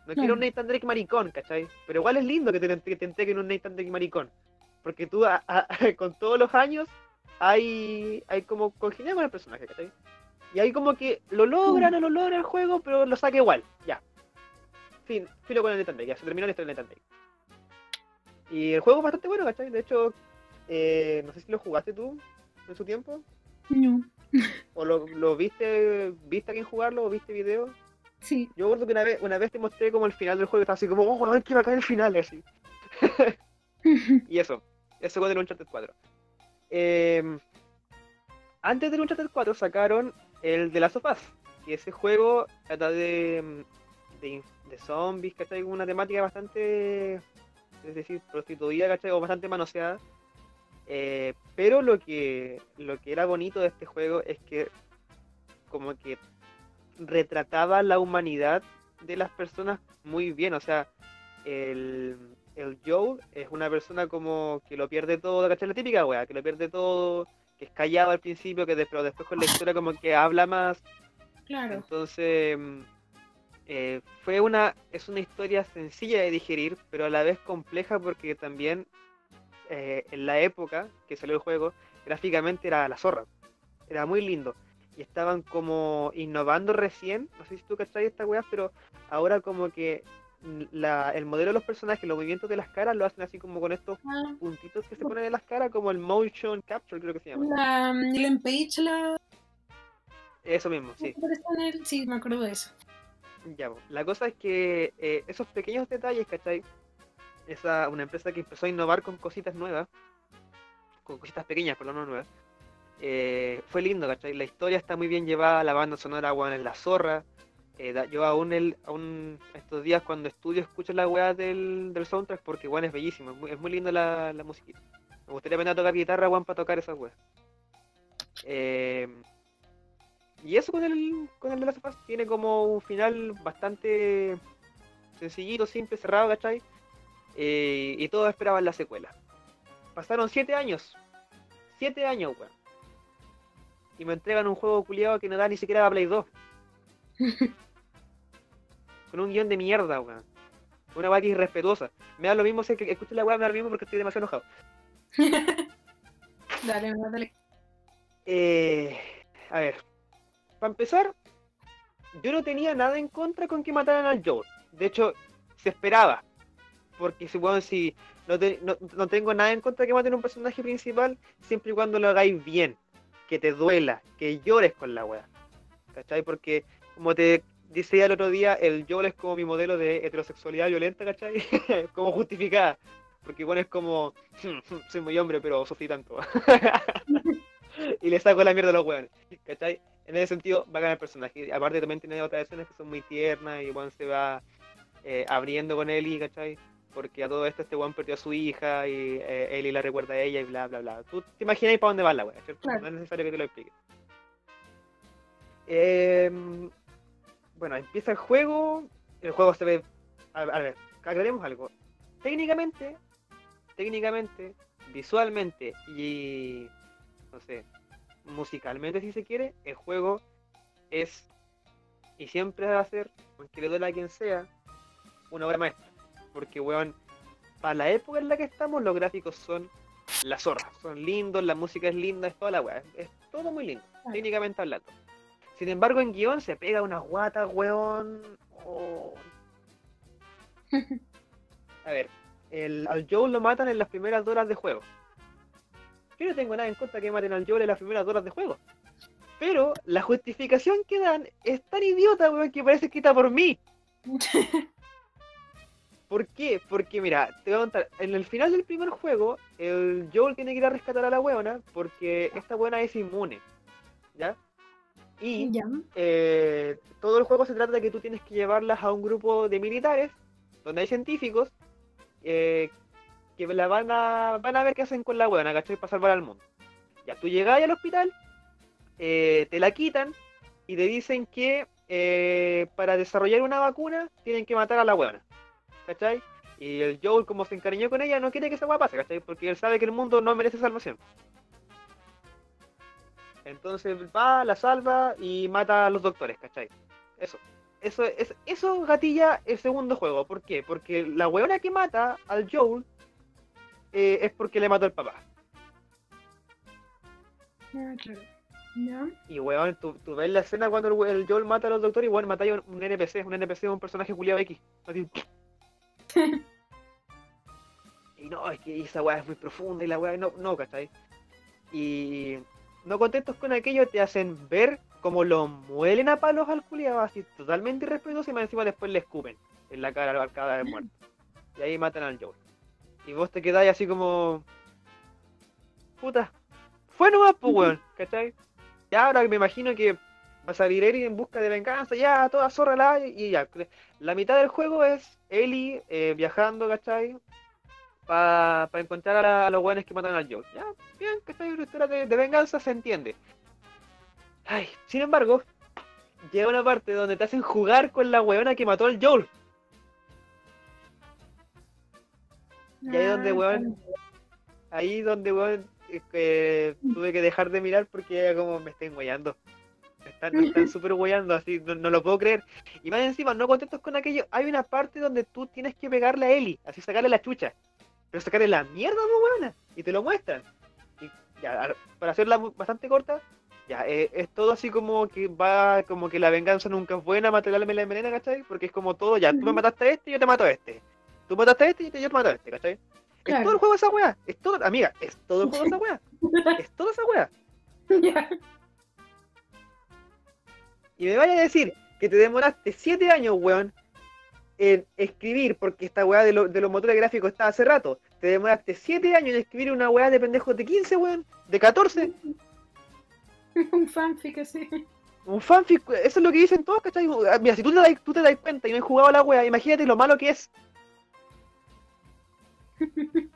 [SPEAKER 1] No quiero un. Nathan Drake maricón, ¿cachai? Pero igual es lindo que te, que te entreguen un Nathan Drake maricón, porque tú a- a- con todos los años hay, hay como congeniar con el personaje, ¿cachai? Y ahí como que lo logran o lo logra el juego, pero lo saca igual, ya. Fin, filo con el Nathan Drake, ya se terminó la historia de Nathan Drake. Y el juego es bastante bueno, ¿cachai? De hecho, eh, no sé si lo jugaste tú en su tiempo,
[SPEAKER 2] No.
[SPEAKER 1] o lo, lo viste, viste a quién jugarlo, o viste video.
[SPEAKER 2] Sí.
[SPEAKER 1] Yo recuerdo que una vez, una vez te mostré como el final del juego y estaba así como, oh, a ver qué va a caer el final, así. Y eso, eso con el Uncharted 4. Eh, antes del Uncharted 4 sacaron el de Last of Us, que ese juego trata de, de, de zombies, ¿cachai? Una temática bastante, es decir, prostituida, ¿cachai? O bastante manoseada. Eh, pero lo que, lo que era bonito de este juego es que como que retrataba la humanidad de las personas muy bien, o sea, el, el Joel es una persona como que lo pierde todo, ¿cachai? La típica wea, que lo pierde todo, que es callado al principio, que de- pero después con la historia como que habla más.
[SPEAKER 2] Claro.
[SPEAKER 1] Entonces, mm, eh, fue una, es una historia sencilla de digerir, pero a la vez compleja porque también eh, en la época que salió el juego, gráficamente era la zorra. Era muy lindo. Y estaban como innovando recién, no sé si tú cachai esta weá, pero ahora como que la, el modelo de los personajes, los movimientos de las caras lo hacen así como con estos
[SPEAKER 2] Ah,
[SPEAKER 1] puntitos que se ponen en las caras, como el motion capture creo que se llama.
[SPEAKER 2] La um, Ellen Page, la.
[SPEAKER 1] Eso mismo, sí.
[SPEAKER 2] Sí, me acuerdo de eso.
[SPEAKER 1] Ya, la cosa es que eh, esos pequeños detalles, ¿cachai? Esa, una empresa que empezó a innovar con cositas nuevas, con cositas pequeñas, pero no nuevas, eh, fue lindo, ¿cachai? La historia está muy bien llevada, la banda sonora, weón, es la zorra. Eh, yo aún, estos días cuando estudio escucho la weá del, del soundtrack porque, weón, es bellísimo, es muy, es linda la, la musiquita. Me gustaría aprender a tocar guitarra, weón, para tocar esas weas. Eh, y eso con el, con el de las sofás tiene como un final bastante sencillito, simple, cerrado, ¿cachai? Eh, y todos esperaban la secuela. Pasaron siete años. Siete años, weón. Y me entregan un juego culiado que no da ni siquiera a Play 2. Con un guion de mierda, weón. Una weá que es irrespetuosa. Me da lo mismo si es que escuché la weá, me da lo mismo porque estoy demasiado enojado.
[SPEAKER 2] Dale, dale.
[SPEAKER 1] Eh, a ver, para empezar, yo no tenía nada en contra con que mataran al Joel. De hecho, se esperaba. Porque supongo si no, te- no, no tengo nada en contra de que maten a un personaje principal, siempre y cuando lo hagáis bien, que te duela, que llores con la wea. ¿Cachai? Porque, como te decía el otro día, el Joel es como mi modelo de heterosexualidad violenta, ¿cachai? como justificada. Porque bueno, es como, soy muy hombre, pero sufrí tanto. y le saco la mierda a los hueones. ¿Cachai? En ese sentido, va a ganar el personaje. Aparte también tiene otras escenas que son muy tiernas y Juan se va eh, abriendo con Ellie, ¿cachai? Porque a todo esto este Juan perdió a su hija y eh, Ellie la recuerda a ella y bla, bla, bla. Tú te imaginas para dónde va la wea, ¿cierto?
[SPEAKER 2] Claro.
[SPEAKER 1] No es necesario que te lo explique. Em, bueno, empieza el juego. El juego se ve... A, a ver, aclaremos algo. Técnicamente, técnicamente, visualmente y... No sé, musicalmente si se quiere, el juego es Y siempre va a ser, aunque le duele a quien sea, una obra maestra. Porque, weón, para la época en la que estamos, los gráficos son la zorra. Son lindos, la música es linda, es toda la weá. Es, todo muy lindo, técnicamente hablando. Sin embargo, en guion se pega una guata, weón. Oh. A ver, el, al Joel lo matan en las primeras horas de juego. Yo no tengo nada en contra que maten al Joel en las primeras horas de juego. Pero la justificación que dan es tan idiota, weón, que parece escrita por mí. ¿Por qué? Porque mira, te voy a contar, en el final del primer juego, el Joel tiene que ir a rescatar a la weona porque esta weona es inmune. ¿Ya? Y eh, todo el juego se trata de que tú tienes que llevarlas a un grupo de militares, donde hay científicos, eh, que la van a, van a ver qué hacen con la weona, ¿cachai? Para salvar al mundo. Ya, tú llegas al hospital, eh, te la quitan y te dicen que para desarrollar una vacuna tienen que matar a la weona. ¿cachai? Y el Joel, como se encariñó con ella, no quiere que esa weá pase, ¿cachai? Porque él sabe que el mundo no merece salvación. Entonces va, la salva y mata a los doctores, ¿cachai? Eso. Eso, es, eso gatilla el segundo juego. ¿Por qué? Porque la weona que mata al Joel eh, es porque le mató el papá.
[SPEAKER 2] Ah, claro.
[SPEAKER 1] Y weón, tú, ves la escena cuando el, Joel mata a los doctores y bueno, mata a un, NPC, un NPC un personaje culiado X. y no, es que esa weá es muy profunda y la weá no, no, ¿cachai? Y no contentos con aquello te hacen ver cómo lo muelen a palos al culiado, así totalmente irrespetuoso y más encima después le escupen en la cara al cadáver muerto. Y ahí matan al Joel. Y vos te quedáis así como. Puta. Fue nomás, pues weón, ¿cachai? Y ahora me imagino que va a salir Eri en busca de venganza, ya, toda zorra la y ya. La mitad del juego es Eli eh, viajando, ¿cachai? Para encontrar a, los buenos que matan al Joel. Ya, bien, ¿cachai? Una historia de, venganza se entiende. Ay, sin embargo, llega una parte donde te hacen jugar con la weona que mató al Joel. Y ahí donde, ah, weón, ahí donde, weón, eh, tuve que dejar de mirar porque como me estoy guayando. Me están súper guayando, así, no, lo puedo creer. Y más encima, no contentos con aquello, hay una parte donde tú tienes que pegarle a Eli, así sacarle la chucha. Pero sacarle la mierda, buena. Y te lo muestran. Y ya, para hacerla bastante corta, ya, eh, es todo así como que va, como que la venganza nunca es buena, materialmente la envenena, ¿cachai? Porque es como todo, ya, tú me mataste a este, yo te mato a este. Tú mataste a este y yo te mato a este, ¿cachai? Es todo el juego esa weá. Es todo, amiga, es todo el juego esa weá. es toda esa weá. Y me vaya a decir que te demoraste 7 años, weón, en escribir, porque esta weá de, de los motores gráficos está hace rato. Te demoraste 7 años en escribir una weá de pendejos de 15, weón, de 14.
[SPEAKER 2] Un fanfic así.
[SPEAKER 1] Un fanfic, eso es lo que dicen todos, ¿cachai? Mira, si tú te das, tú te das cuenta y no has jugado a la weá, imagínate lo malo que es.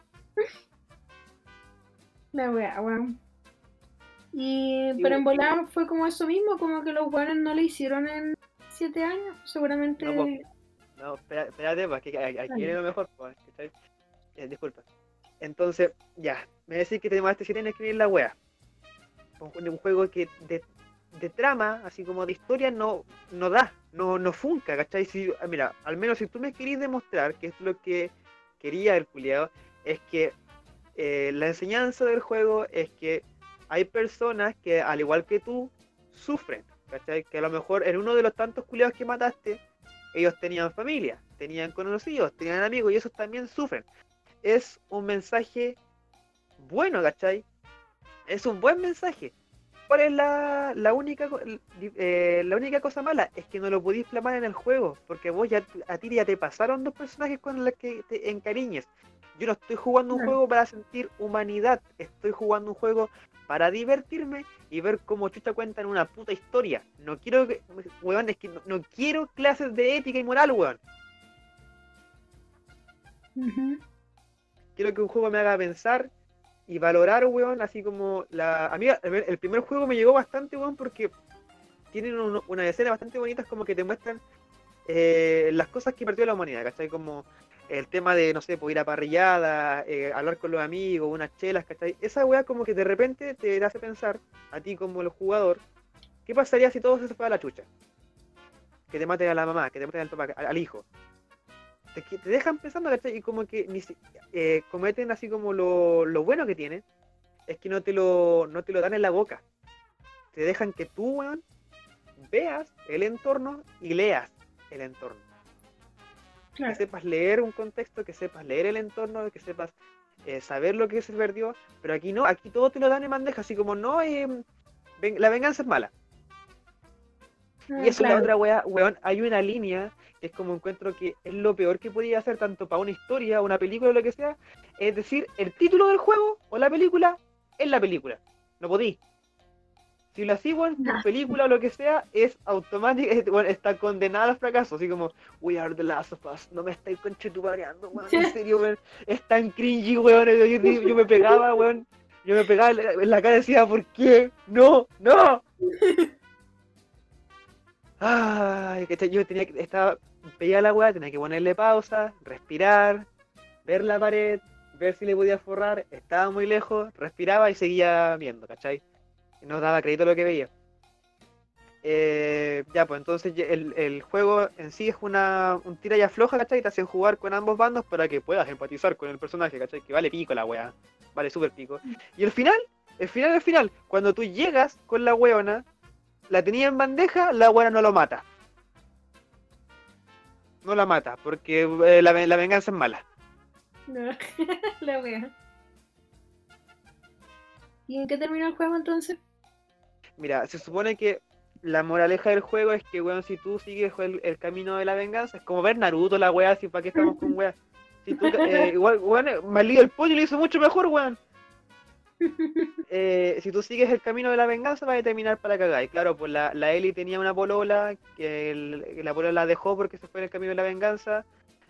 [SPEAKER 2] La weá, weón. Y, pero en volada fue como eso mismo, como que los buenos no lo hicieron en siete años, seguramente.
[SPEAKER 1] No, espérate, pues, que aquí viene lo mejor, pues, eh, disculpa. Entonces, ya, me decís que te siete años en escribir la wea. Un, un juego que de, de, trama, así como de historia, no, no da, no, no funca, ¿cachai? Si, ah, mira, al menos si tú me querís demostrar que es lo que quería el culiado, es que eh, la enseñanza del juego es que hay personas que, al igual que tú, sufren. ¿cachai? Que a lo mejor en uno de los tantos culiados que mataste, ellos tenían familia, tenían conocidos, tenían amigos y esos también sufren. Es un mensaje bueno, ¿cachai? Es un buen mensaje. ¿Cuál es la, la única eh, la única cosa mala? Es que no lo podéis plasmar en el juego, porque vos ya a ti ya te pasaron dos personajes con los que te encariñes. Yo no estoy jugando un juego para sentir humanidad, estoy jugando un juego para divertirme y ver cómo chucha cuentan una puta historia. No quiero que, weón, es que no, quiero clases de ética y moral, weón. Quiero que un juego me haga pensar y valorar, weón, así como la... A mí el primer juego me llegó bastante, weón, porque tienen una escena bastante bonitas como que te muestran eh, las cosas que perdió la humanidad, ¿cachai? Como el tema de, no sé, pues ir a parrillada, eh, hablar con los amigos, unas chelas, ¿cachai? Esa weá como que de repente te hace pensar, a ti como el jugador, ¿qué pasaría si todo se fuera a la chucha? que te maten a la mamá, que te maten al papá, al hijo. Te, te dejan pensando, ¿cachai? Y como que ni si- eh, cometen así como lo, lo bueno que tienen, es que no te lo, no te lo dan en la boca. Te dejan que tú, weón, veas el entorno y leas el entorno. Que sepas leer un contexto, que sepas leer el entorno, que sepas eh, saber lo que se perdió, pero aquí no, aquí todo te lo dan en bandeja, así como no, eh, ven- la venganza es mala.
[SPEAKER 2] Ah,
[SPEAKER 1] Y eso es la otra wea, weón, hay una línea que es como encuentro que es lo peor que podía hacer tanto para una historia, una película o lo que sea, es decir, el título del juego o la película es la película. No podí. Si lo así, weón, tu película o lo que sea, es automático, es- weón, está condenada al fracaso, así como, We are the last of us, no me estáis conchetupareando, weón, en serio, weón, es tan cringy, weón, yo, yo- yo me pegaba, weón, yo me pegaba en la cara y decía, ¿por qué? No, no. Ay, que yo tenía que, estaba, veía la weá, tenía que ponerle pausa, respirar, ver la pared, ver si le podía forrar, estaba muy lejos, respiraba y seguía viendo, ¿cachai? No daba crédito a lo que veía. Eh, ya, pues entonces el, el juego en sí es una un tira y afloja, ¿cachai? Te hacen jugar con ambos bandos para que puedas empatizar con el personaje, ¿cachai? Que vale pico la weá, vale súper pico. Y el final, el final, el final, cuando tú llegas con la weona, la tenía en bandeja, la weona no lo mata. No la mata, porque eh, la, la venganza es mala.
[SPEAKER 2] No, la wea. ¿Y en qué terminó el juego entonces?
[SPEAKER 1] Mira, se supone que la moraleja del juego es que, weón, si tú sigues el, el camino de la venganza, es como ver Naruto, la weá, así, ¿para qué estamos con weá? Si tú, eh, igual, weón, Malí el pollo lo hizo mucho mejor, weón. Eh, si tú sigues el camino de la venganza, vas a terminar para cagar. Y claro, pues la, la Ellie tenía una polola, que el- la polola la dejó porque se fue en el camino de la venganza.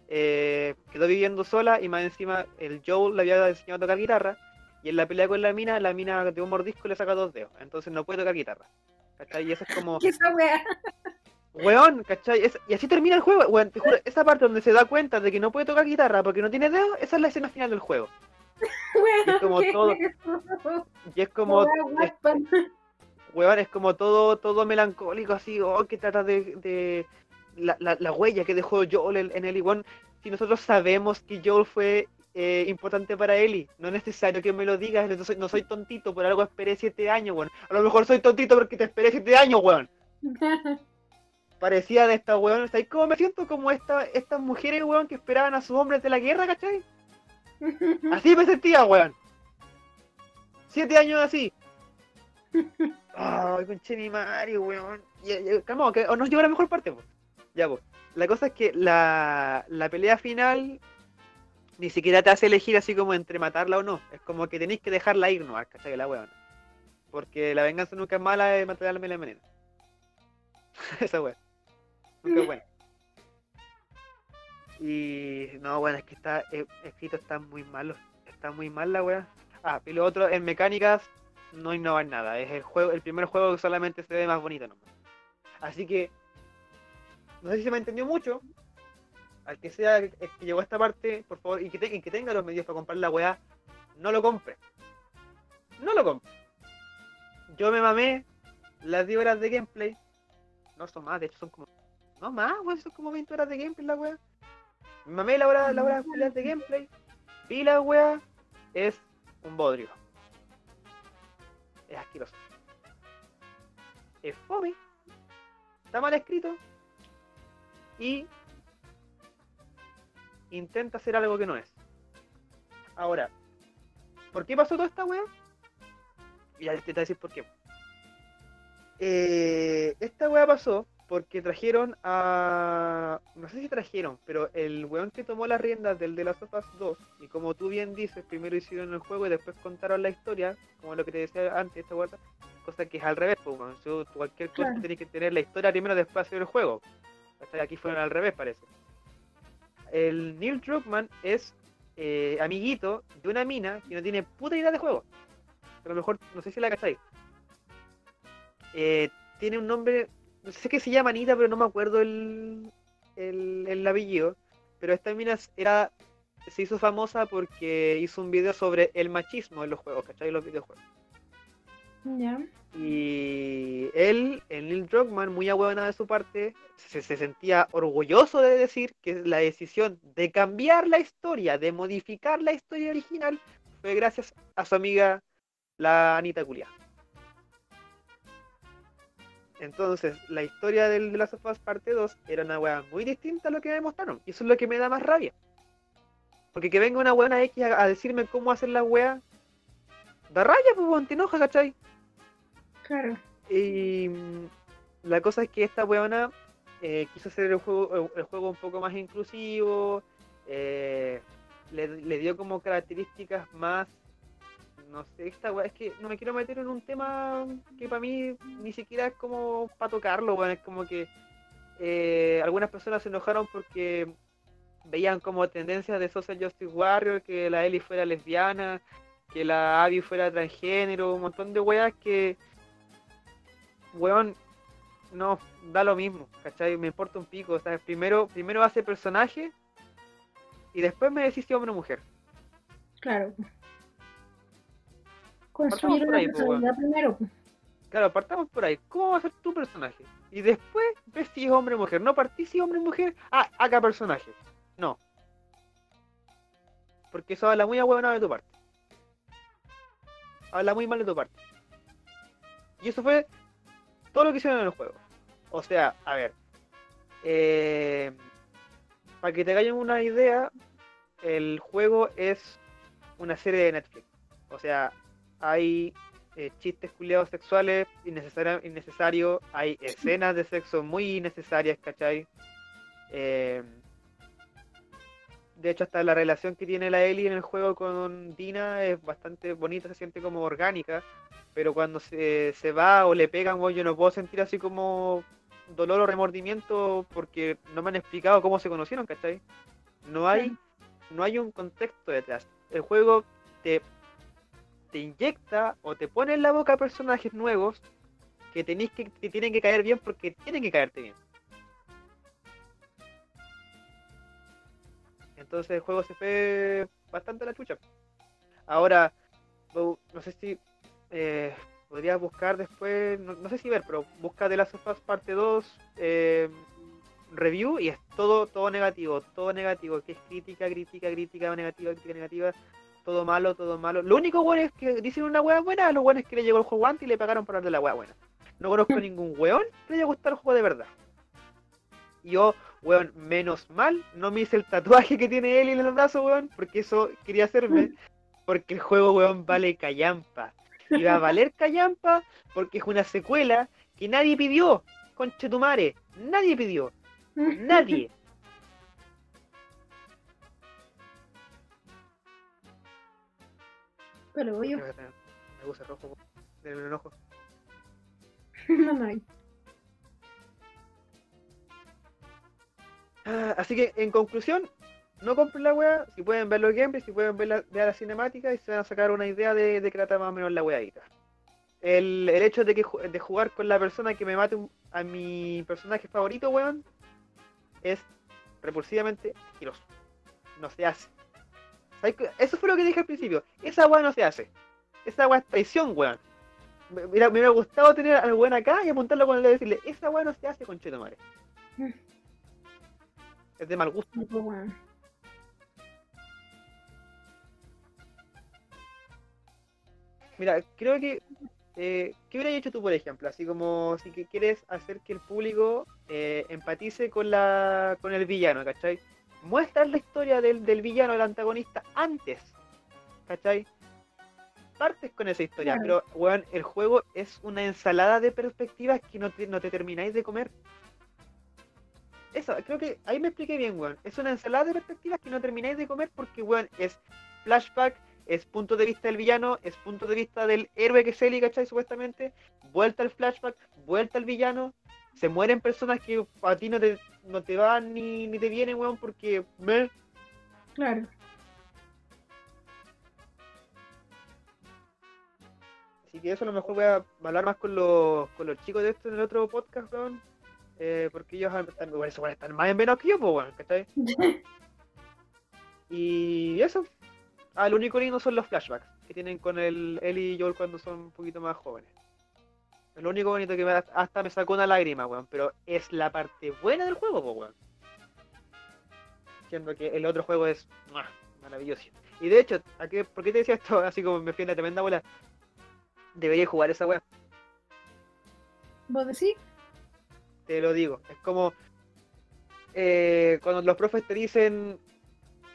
[SPEAKER 1] eh, quedó viviendo sola y más encima el Joel le había enseñado a tocar guitarra. Y en la pelea con la mina, la mina de un mordisco le saca dos dedos. Entonces no puede tocar guitarra. ¿Cachai? Y eso es como.
[SPEAKER 2] ¿Qué esa wea?
[SPEAKER 1] Weón, ¿cachai? Es- y así termina el juego, weón, te juro, esa parte donde se da cuenta de que no puede tocar guitarra porque no tiene dedos, esa es la escena final del juego.
[SPEAKER 2] Wea,
[SPEAKER 1] Es como
[SPEAKER 2] ¿qué
[SPEAKER 1] todo-
[SPEAKER 2] es?
[SPEAKER 1] Y como, es,
[SPEAKER 2] Wattpad.
[SPEAKER 1] weón, es como todo, todo melancólico, así, oh, que trata de, de la, la, la huella que dejó Joel en, en Ellie, weón. Si nosotros sabemos que Joel fue eh, importante para Ellie, no es necesario que me lo digas, no soy, no soy tontito, por algo esperé siete años, weón. A lo mejor soy tontito porque te esperé siete años, weón. Parecía de esta weón, ¿sabes cómo me siento? Como esta, estas mujeres, weón, que esperaban a sus hombres de la guerra, ¿cachai? Así me sentía, weón. Siete años así. Ay, conche mi madre, weón. Ya, ya, calma, que nos llegó la mejor parte. Ya, pues. La cosa es que la, la pelea final ni siquiera te hace elegir así como entre matarla o no. Es como que tenéis que dejarla ir, ¿no? ¿Cachai? La weón. Porque la venganza nunca es mala, de matar al la envenena. Esa weón. Nunca es buena. Y no, bueno, es que está eh, escrito está muy malo. Está muy mal la weá. Ah, y lo otro, en mecánicas no innovan nada. Es el juego, el primer juego que solamente se ve más bonito nomás. Así que no sé si se me entendió mucho. Al que sea el que llegó a esta parte, por favor, y que, y que tenga los medios para comprar la weá, no lo compre. No lo compre. Yo me mamé las 10 horas de gameplay. No son más, de hecho son como. No más, weón, son como 20 horas de gameplay la weá. Mamé la hora, la hora de gameplay. Vi la weá. Es un bodrio. Es asqueroso. Es fome. Está mal escrito. Y intenta hacer algo que no es. Ahora, ¿por qué pasó toda esta weá? Y ya te voy a decir por qué. Eh, esta weá pasó porque trajeron a. No sé si trajeron, pero el weón que tomó las riendas del de las Us 2, y como tú bien dices, primero hicieron el juego y después contaron la historia, como lo que te decía antes, esta weá, cosa que es al revés, pues, cualquier cosa
[SPEAKER 2] Claro.
[SPEAKER 1] tienes que tener la historia primero, después hacer el juego. ¿Cachai? Aquí fueron al revés, parece. El Neil Druckmann es eh, amiguito de una mina que no tiene puta idea de juego. A lo mejor, no sé si la cacháis. Eh, tiene un nombre, no sé qué se llama Anita, pero no me acuerdo el, el, el apellido. Pero esta mina era, se hizo famosa porque hizo un video sobre el machismo en los juegos, ¿cachai? Los videojuegos.
[SPEAKER 2] Ya.
[SPEAKER 1] Y él, el Neil Druckmann, muy ahueonado de su parte, se, se sentía orgulloso de decir que la decisión de cambiar la historia, de modificar la historia original, fue gracias a su amiga, la Anita Culia. Entonces, la historia del The Last of Us parte 2 era una wea muy distinta a lo que me mostraron. Y eso es lo que me da más rabia. Porque que venga una weona X a, a decirme cómo hacer la wea, da raya, pues, te enoja, ¿cachai?
[SPEAKER 2] Claro.
[SPEAKER 1] Y mm, la cosa es que esta weona eh, quiso hacer el juego, el juego un poco más inclusivo, eh, le, le dio como características más, no sé, esta wea, es que no me quiero meter en un tema que para mí ni siquiera es como para tocarlo, weón, es como que eh, algunas personas se enojaron porque veían como tendencias de Social Justice Warrior, que la Ellie fuera lesbiana, que la Abby fuera transgénero, un montón de weas que weón, no, da lo mismo, ¿cachai? Me importa un pico, o sea, primero, primero hace personaje y después me decís si hombre o mujer.
[SPEAKER 2] Claro. Construir una
[SPEAKER 1] ahí,
[SPEAKER 2] personalidad primero.
[SPEAKER 1] Claro, partamos por ahí. ¿Cómo va a ser tu personaje? Y después ves si es hombre o mujer. No partís si es hombre o mujer. Ah, acá personaje. No. Porque eso habla muy ahueonado de tu parte. Habla muy mal de tu parte. Y eso fue todo lo que hicieron en el juego. O sea, a ver. eh, para que te hagan una idea, el juego es una serie de Netflix. O sea, hay eh, chistes culiados sexuales innecesarios, hay escenas de sexo muy innecesarias, ¿cachai? Eh, de hecho, hasta la relación que tiene la Ellie en el juego con Dina es bastante bonita, se siente como orgánica, pero cuando se, se va o le pegan, weón, yo no puedo sentir así como dolor o remordimiento porque no me han explicado cómo se conocieron, ¿cachai? No hay, no hay un contexto detrás. El juego te, te inyecta o te pone en la boca personajes nuevos que tenéis que, tienen que caer bien porque tienen que caerte bien. Entonces el juego se fue bastante la chucha. Ahora, no sé si eh, podrías buscar después, no, sé si ver, pero busca de las sofás parte 2 eh, review y es todo, todo negativo, todo negativo, que es crítica, crítica, crítica, negativa, crítica, negativa, todo malo, todo malo. Lo único bueno es que dicen una hueá buena, lo bueno es que le llegó el juego antes y le pagaron por hablar de la hueá buena. No conozco ningún weón que le haya gustado el juego de verdad. Yo, weón, menos mal, no me hice el tatuaje que tiene él en el brazo, weón, porque eso quería hacerme. Porque el juego, weón, vale callampa. Y va a valer callampa porque es una secuela que nadie pidió. Conchetumare, nadie pidió. Nadie.
[SPEAKER 2] Pero yo,
[SPEAKER 1] Me puse rojo, del enojo.
[SPEAKER 2] no, no hay.
[SPEAKER 1] Ah, Así que, en conclusión, no compren la wea, si pueden ver los gameplays, si pueden ver la, ver la cinemática y se van a sacar una idea de, de qué trata más o menos la weadita. El, el hecho de que de jugar con la persona que me mate un- a mi personaje favorito, weón, es repulsivamente asqueroso. No se hace. Eso fue lo que dije al principio. Esa weá no se hace. Esa weá es traición, weón. Me, mira, me hubiera gustado tener al weón acá y apuntarlo con el dedo y decirle, esa weá no se hace, concheto madre. Es de mal gusto. Mira, creo que. Eh, ¿Qué hubieras hecho tú, por ejemplo? Así como si que quieres hacer que el público eh, empatice con la con el villano, ¿cachai? Muestras la historia del, del villano, del antagonista, antes, ¿cachai? Partes con esa historia,
[SPEAKER 2] Claro.
[SPEAKER 1] pero, weón, el juego es una ensalada de perspectivas que no te, no te termináis de comer. Eso, creo que ahí me expliqué bien, weón. Es una ensalada de perspectivas que no termináis de comer porque, weón, es flashback, es punto de vista del villano, es punto de vista del héroe que es Ellie, ¿cachai? Supuestamente, vuelta al flashback, vuelta al villano, se mueren personas que a ti no te, no te van ni, ni te vienen, weón, porque me...
[SPEAKER 2] Claro.
[SPEAKER 1] Así que eso a lo mejor voy a hablar más con los, con los chicos de esto en el otro podcast, weón. eh, porque ellos están, bueno, están más envenenados que yo, pues, weón, ¿cachai? Y eso. Ah, lo único lindo son los flashbacks. que tienen con el Ellie y Joel cuando son un poquito más jóvenes. Es lo único bonito que me, hasta me sacó una lágrima, weón. Pero es la parte buena del juego, weón. Siendo que el otro juego es maravilloso. Y de hecho, ¿a qué, ¿por qué te decía esto? Así como me fui en la tremenda bola. Debería jugar esa weón.
[SPEAKER 2] ¿Vos decís?
[SPEAKER 1] Te lo digo. Es como eh, cuando los profes te dicen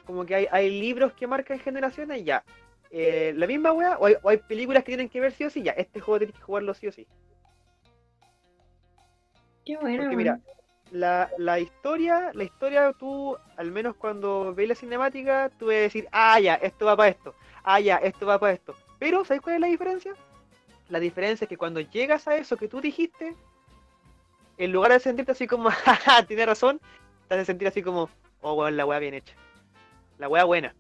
[SPEAKER 1] como que hay, hay libros que marcan generaciones, ya. Eh, la misma weá, o hay, películas que tienen que ver sí o sí, ya. Este juego tienes que jugarlo sí o sí.
[SPEAKER 2] Qué bueno.
[SPEAKER 1] Porque mira, la, la, historia, la historia tú, al menos cuando ves la cinemática, tú vas a decir, ah, ya, esto va para esto, ah, ya, esto va para esto. Pero, ¿sabes cuál es la diferencia? La diferencia es que cuando llegas a eso que tú dijiste, en lugar de sentirte así como, jaja, tiene razón, te hace sentir así como, oh, weón, la weá bien hecha. La weá buena.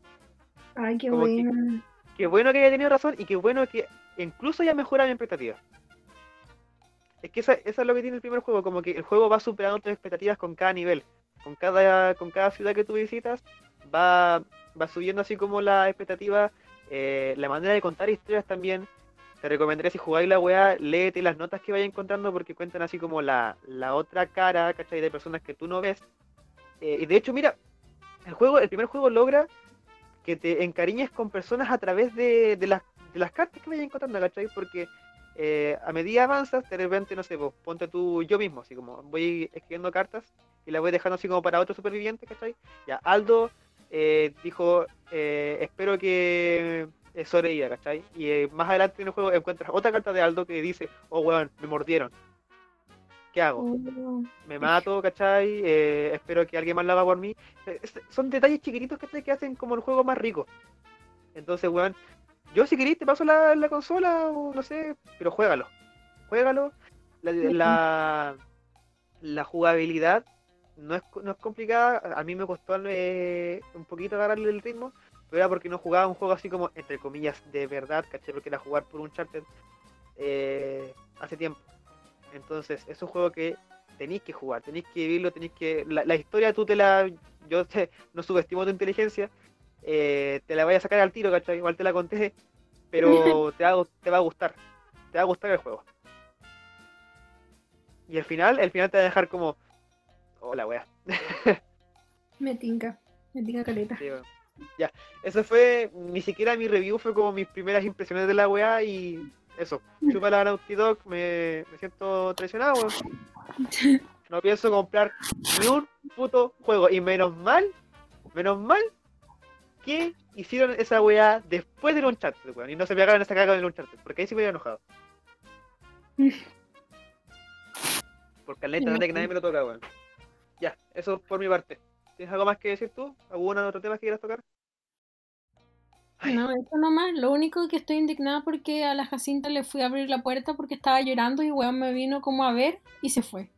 [SPEAKER 2] Ay, qué bueno.
[SPEAKER 1] Qué bueno que haya tenido razón y qué bueno que incluso ya mejora mi expectativa. Es que eso, es lo que tiene el primer juego, como que el juego va superando tus expectativas con cada nivel. Con cada, con cada ciudad que tú visitas, va, va subiendo así como la expectativa, eh, la manera de contar historias también. Te recomendaría si jugáis la weá, léete las notas que vayas encontrando porque cuentan así como la, la otra cara, ¿cachai? De personas que tú no ves. Eh, y de hecho, mira, el juego, el primer juego logra que te encariñes con personas a través de, de, las, de las cartas que vayas encontrando, ¿cachai? Porque eh, a medida avanzas, de repente, no sé, vos, ponte tú yo mismo, así como voy escribiendo cartas y las voy dejando así como para otro superviviente, ¿cachai? Ya, Aldo eh, dijo, eh, espero que sobreviva, ¿cachai? Y más adelante en el juego encuentras otra carta de Aldo que dice, oh, weón, me mordieron. ¿Qué hago? Oh. Me mato, ¿cachai? espero que alguien más lo haga por mí. son detalles chiquititos, ¿cachai? Que hacen como el juego más rico. Entonces, weón, yo si queréis te paso la, consola o no sé, pero juégalo. Juégalo. La, la, jugabilidad no es, no es complicada. A mí me costó eh, un poquito agarrarle el ritmo, pero era porque no jugaba un juego así como, entre comillas, de verdad, ¿caché? Porque era jugar por un charter eh, hace tiempo. Entonces, es un juego que tenéis que jugar, tenéis que vivirlo, tenéis que... La, historia tú te la... Yo te, no subestimo tu inteligencia, eh, te la voy a sacar al tiro, ¿cachai? Igual te la conté, pero te va, te va a gustar, te va a gustar el juego. Y el final, el final te va a dejar como, hola, wea.
[SPEAKER 2] me tinca, me tinca caleta.
[SPEAKER 1] Ya, eso fue, ni siquiera mi review fue como mis primeras impresiones de la wea y eso, chupa la Naughty Dog, me, me siento traicionado. No pienso comprar ni un puto juego y menos mal, menos mal qué hicieron esa weá después del Uncharted, weón? Y no se pegaron esa caga del Uncharted, porque ahí sí me hubiera enojado. Porque al no que nadie me lo toca, weón. Ya, eso por mi parte. ¿Tienes algo más que decir tú? ¿Algún otro tema que quieras tocar?
[SPEAKER 2] No, eso nomás. Lo único que estoy indignada porque a la Jacinta le fui a abrir la puerta porque estaba llorando y weón me vino como a ver y se fue.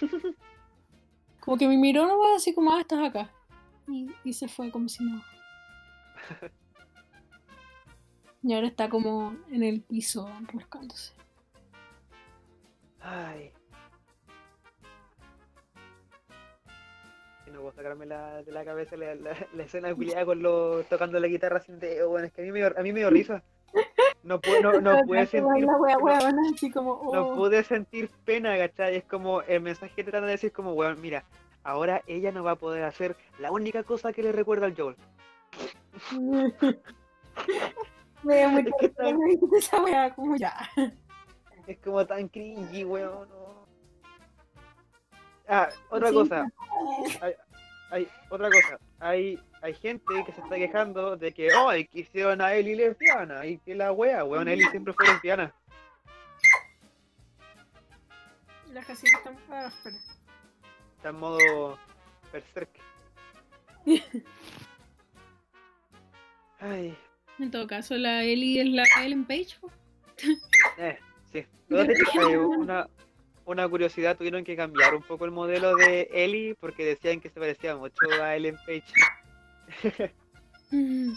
[SPEAKER 2] como que me miró nomás así como, ah, estás acá y, se fue como si no. y ahora está como en el piso rascándose.
[SPEAKER 1] Ay. no puedo sacarme la, de la cabeza la, la, escena de con lo tocando la guitarra sin dedo, bueno, es que a mí me, a mí me dio risa. No pude, no, no pude sentir. no, no, pude sentir pena, ¿cachai? Es como el mensaje que te tratan de decir como, weón, mira, ahora ella no va a poder hacer la única cosa que le recuerda al Joel.
[SPEAKER 2] Me da muy es tan... esa weá, como ya.
[SPEAKER 1] Es como tan cringy, weón. Ah, otra cosa. Hay, otra cosa. Hay, hay gente que se está quejando de que, oh, que hicieron a Ellie lesbiana y que la wea, weón, Ellie siempre fue lesbiana.
[SPEAKER 2] La casita está... Ah, espera
[SPEAKER 1] en modo berserk.
[SPEAKER 2] Ay. En todo caso, la Ellie es la Ellen Page.
[SPEAKER 1] eh, sí. una, una curiosidad, tuvieron que cambiar un poco el modelo de Ellie porque decían que se parecía mucho a Ellen Page.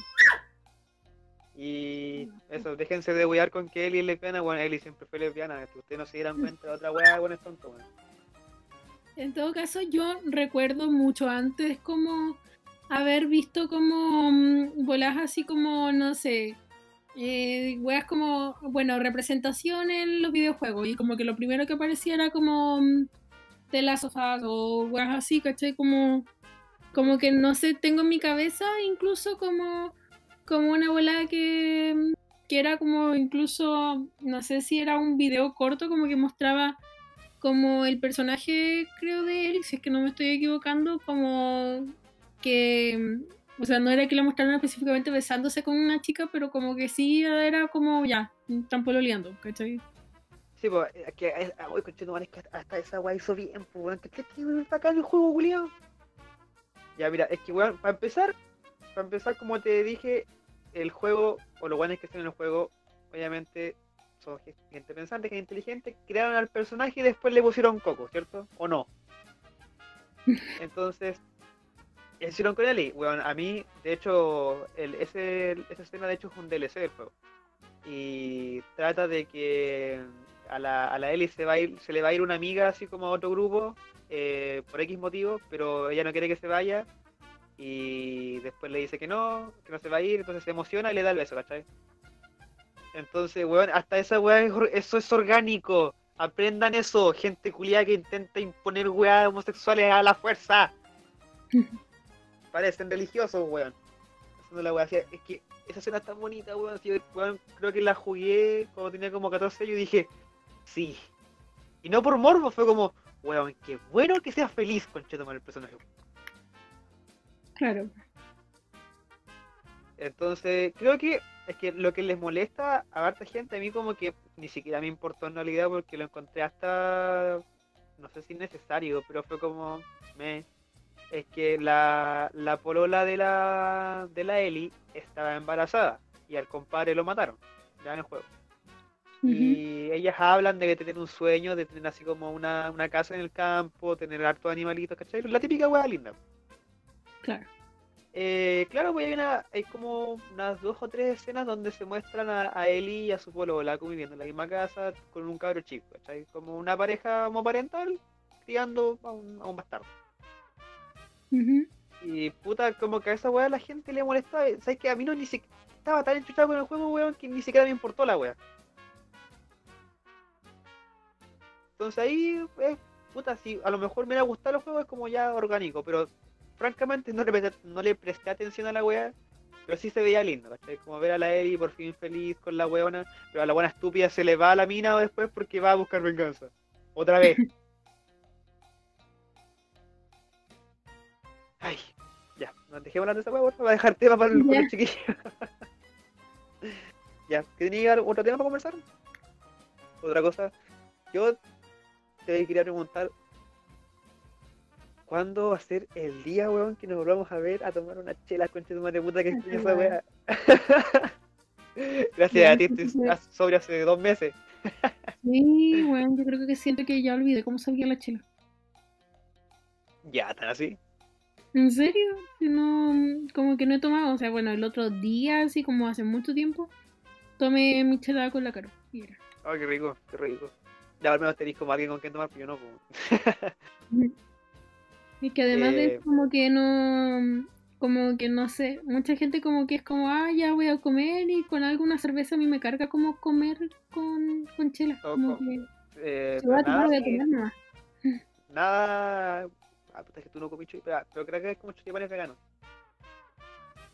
[SPEAKER 1] y eso, déjense de wear con que Ellie es lesbiana. Bueno, Ellie siempre fue lesbiana. Ustedes no se dieran cuenta de otra weá, bueno, es tonto, bueno.
[SPEAKER 2] En todo caso, yo recuerdo mucho antes como haber visto como mm, bolas así como, no sé, eh, weas como, bueno, representación en los videojuegos y como que lo primero que aparecía era como mm, de las sofás o weas así, ¿cachai? Como, como que no sé, tengo en mi cabeza incluso como, como una bola que, mm, que era como incluso, no sé si era un video corto como que mostraba como el personaje, creo, de él, si es que no me estoy equivocando, como que, o sea, no era que lo mostraran específicamente besándose con una chica, pero como que sí era como ya, están pololeando, ¿cachai?
[SPEAKER 1] Sí, pues, es que, es, ah, conchito, es que hasta esa weá hizo bien, pues, weón, que está acá en el juego, Julián. Ya, mira, es que, weón, para empezar, para empezar, como te dije, el juego, o lo bueno es que estén en el juego, obviamente, son gente pensante, gente inteligente, crearon al personaje y después le pusieron coco, ¿cierto? ¿O no? Entonces, hicieron con Ellie. Bueno, a mí, de hecho, el, ese, esa escena de hecho es un DLC del juego. Y trata de que a la, a la Ellie se, va a ir, se le va a ir una amiga así como a otro grupo eh, por X motivo, pero ella no quiere que se vaya. Y después le dice que no, que no se va a ir, entonces se emociona y le da el beso, ¿cachai? Entonces, weón, hasta esa weón, eso es orgánico. Aprendan eso, gente culiada que intenta imponer weas homosexuales a la fuerza. Parecen religiosos, weón. Haciendo la wea. Es que esa escena tan bonita, weón. creo que la jugué cuando tenía como 14 años y dije, sí. Y no por morbo, fue como, weón, qué bueno que seas feliz, con el personaje.
[SPEAKER 2] Claro.
[SPEAKER 1] Entonces, creo que es que lo que les molesta a harta gente, a mí como que ni siquiera me importó en realidad porque lo encontré hasta, no sé si necesario, pero fue como, me, es que la, la polola de la, de la Eli estaba embarazada y al compadre lo mataron, ya en el juego. Y ellas hablan de que tener un sueño, de tener así como una, una casa en el campo, tener harto animalitos, ¿cachai? La típica hueá linda.
[SPEAKER 2] Claro.
[SPEAKER 1] Eh, claro, pues hay, una, hay como unas dos o tres escenas donde se muestran a, a Eli y a su polola conviviendo en la misma casa con un cabro chico, ¿cachai? Como una pareja homoparental criando a un, a un bastardo. Y puta, como que a esa weá la gente le molestaba. ¿Sabes que A mí no ni siquiera estaba tan enchuchado con el juego, weón, que ni siquiera me importó la weá. Entonces ahí, eh, puta, si a lo mejor me hubiera gustado el juego, es como ya orgánico, pero francamente no le, no le presté atención a la weá, pero sí se veía lindo, ¿cachai? Como ver a la Eri por fin feliz con la weona, pero a la buena estúpida se le va a la mina después porque va a buscar venganza. Otra vez. Ay, ya, nos dejemos hablar de esa weá, va a dejar tema para el, yeah. chiquillo. ya, ¿que tenía otro tema para conversar? Otra cosa. Yo te quería preguntar, ¿Cuándo va a ser el día, weón, que nos volvamos a ver a tomar una chela con tu madre puta que extraño esa weá? Gracias a ti, estoy sobre hace dos meses.
[SPEAKER 2] sí, weón, yo creo que siento que ya olvidé cómo sabía la chela.
[SPEAKER 1] Ya, ¿tan así?
[SPEAKER 2] ¿En serio? No, como que no he tomado, o sea, bueno, el otro día, así como hace mucho tiempo, tomé mi chela con la cara.
[SPEAKER 1] Ay, qué rico, qué rico. Ya al menos tenéis como alguien con quien tomar, pero yo no. Pues.
[SPEAKER 2] Y que además de eh, como que no, como que no sé, mucha gente como que es como, ah, ya voy a comer y con alguna cerveza a mí me carga como comer con, con chela. Como que
[SPEAKER 1] eh, se a tomar, voy a tomar nada. Nada, ah, puta, es que tú no comiste, pero, pero creo que es como choripanes veganos.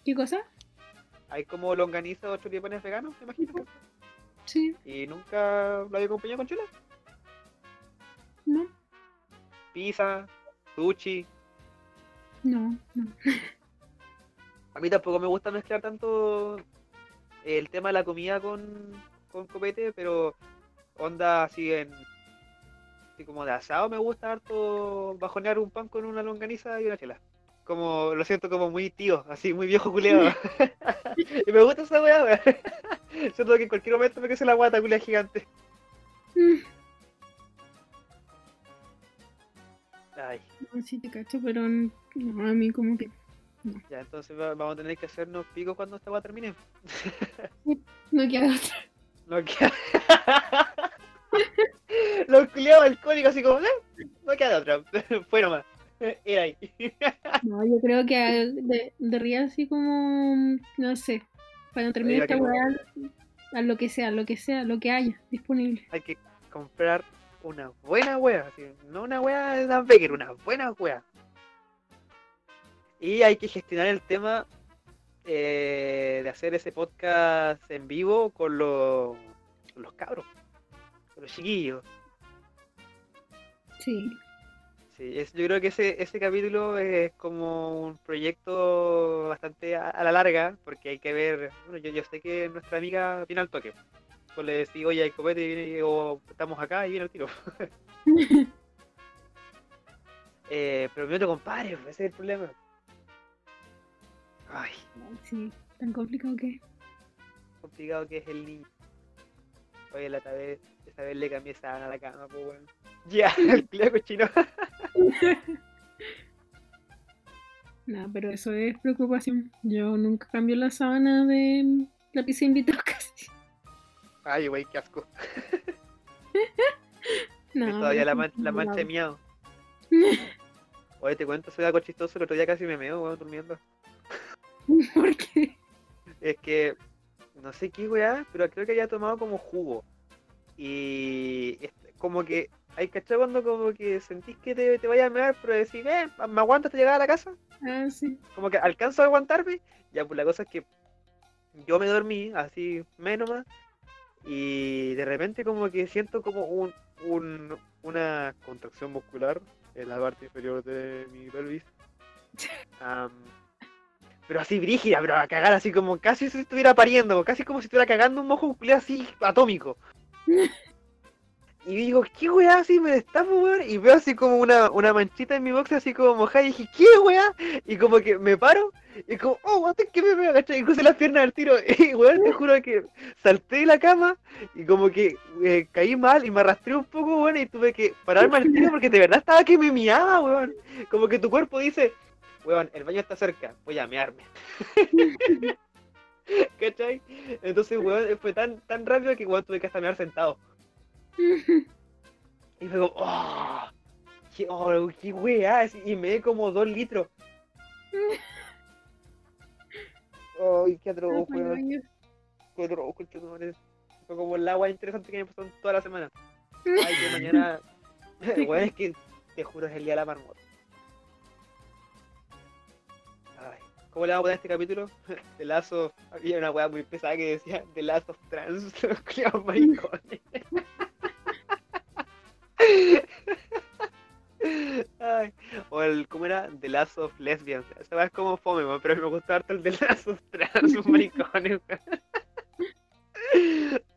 [SPEAKER 2] ¿Qué cosa?
[SPEAKER 1] Hay como longaniza o choripanes veganos, me imagino.
[SPEAKER 2] Sí.
[SPEAKER 1] ¿Y nunca lo había acompañado con chela?
[SPEAKER 2] No.
[SPEAKER 1] Pizza, sushi.
[SPEAKER 2] No, no.
[SPEAKER 1] A mí tampoco me gusta mezclar tanto el tema de la comida con, con copete, pero onda así en así como de asado me gusta harto bajonear un pan con una longaniza y una chela. Como, lo siento como muy tío, así muy viejo culeado. y me gusta esa weá, weá. siento que en cualquier momento me crece la guata culea gigante. Ay.
[SPEAKER 2] Sí te cacho, pero no, a mí como que...
[SPEAKER 1] Ya, entonces vamos a tener que hacernos picos cuando esta va termine.
[SPEAKER 2] no queda otra.
[SPEAKER 1] No queda... Los culiados alcohólicos así como, eh, no queda otra. Fue nomás. Era ahí.
[SPEAKER 2] No, yo creo que de, de así como, no sé, para terminar esta weá, a lo que sea, lo que sea, lo que haya disponible.
[SPEAKER 1] Hay que comprar una buena wea, no una wea de Dan Becker, una buena wea. Y hay que gestionar el tema eh, de hacer ese podcast en vivo con los, con los cabros, con los chiquillos.
[SPEAKER 2] Sí.
[SPEAKER 1] Sí, es, yo creo que ese, ese capítulo es como un proyecto bastante a, la larga, porque hay que ver, bueno, yo, yo sé que nuestra amiga viene al toque. Pues le decís, oye, hay copete, y viene, o estamos acá y viene al tiro. eh, pero mi otro compadre, pues, ese es el problema. Ay.
[SPEAKER 2] Sí, tan complicado que
[SPEAKER 1] Complicado que es el niño. Oye, la vez, esta vez le cambié esa a la cama, pues bueno. Ya, el culiao chino.
[SPEAKER 2] no, pero eso es preocupación. Yo nunca cambio la sábana de la pizza invitado casi.
[SPEAKER 1] Ay, güey, qué asco. no, todavía la, la mancha de miado. Oye, te cuento, soy algo chistoso. El otro día casi me meo, weón, durmiendo.
[SPEAKER 2] ¿Por qué?
[SPEAKER 1] Es que, no sé qué, weá, pero creo que había tomado como jugo. Y como que hay cachado cuando como que sentís que te, te vayas a mear, pero decís, eh, ¿me aguantas hasta llegar a la casa?
[SPEAKER 2] Ah, sí.
[SPEAKER 1] Como que alcanzo a aguantarme. Ya, pues la cosa es que yo me dormí, así menos más, y de repente como que siento como un, un, una contracción muscular en la parte inferior de mi pelvis. pero así brígida, pero a cagar así como casi si estuviera pariendo, casi como si estuviera cagando un mojo muscular así atómico. Y digo, ¿qué weá? Así me destapo, weón. Y veo así como una, una manchita en mi box, así como mojada. Y dije, ¿qué weá? Y como que me paro. Y como, oh, what que me ¿cachai? Y crucé las piernas al tiro. Y weón, te juro que salté de la cama. Y como que eh, caí mal y me arrastré un poco, weón. Y tuve que pararme al tiro porque de verdad estaba que me miaba, weón. Como que tu cuerpo dice, weón, el baño está cerca, voy a mearme. ¿Cachai? Entonces, weón, fue tan, tan rápido que weón tuve que hasta mear sentado. y fue como, oh, qué, oh, qué weá, y me di como dos litros. Ay, qué atroz, weón. Qué atroz, Fue como el agua interesante que me pasó toda la semana. Ay, que mañana. weón, es que te juro es el día de la marmota. Ay, ¿cómo le vamos a poner este capítulo? De lazo. Había una weá muy pesada que decía de lazos trans, los maricones. Ay, o el, ¿cómo era? The Last of Lesbians. Esa es como fome, pero me gusta harto el The Last of Trans, maricones.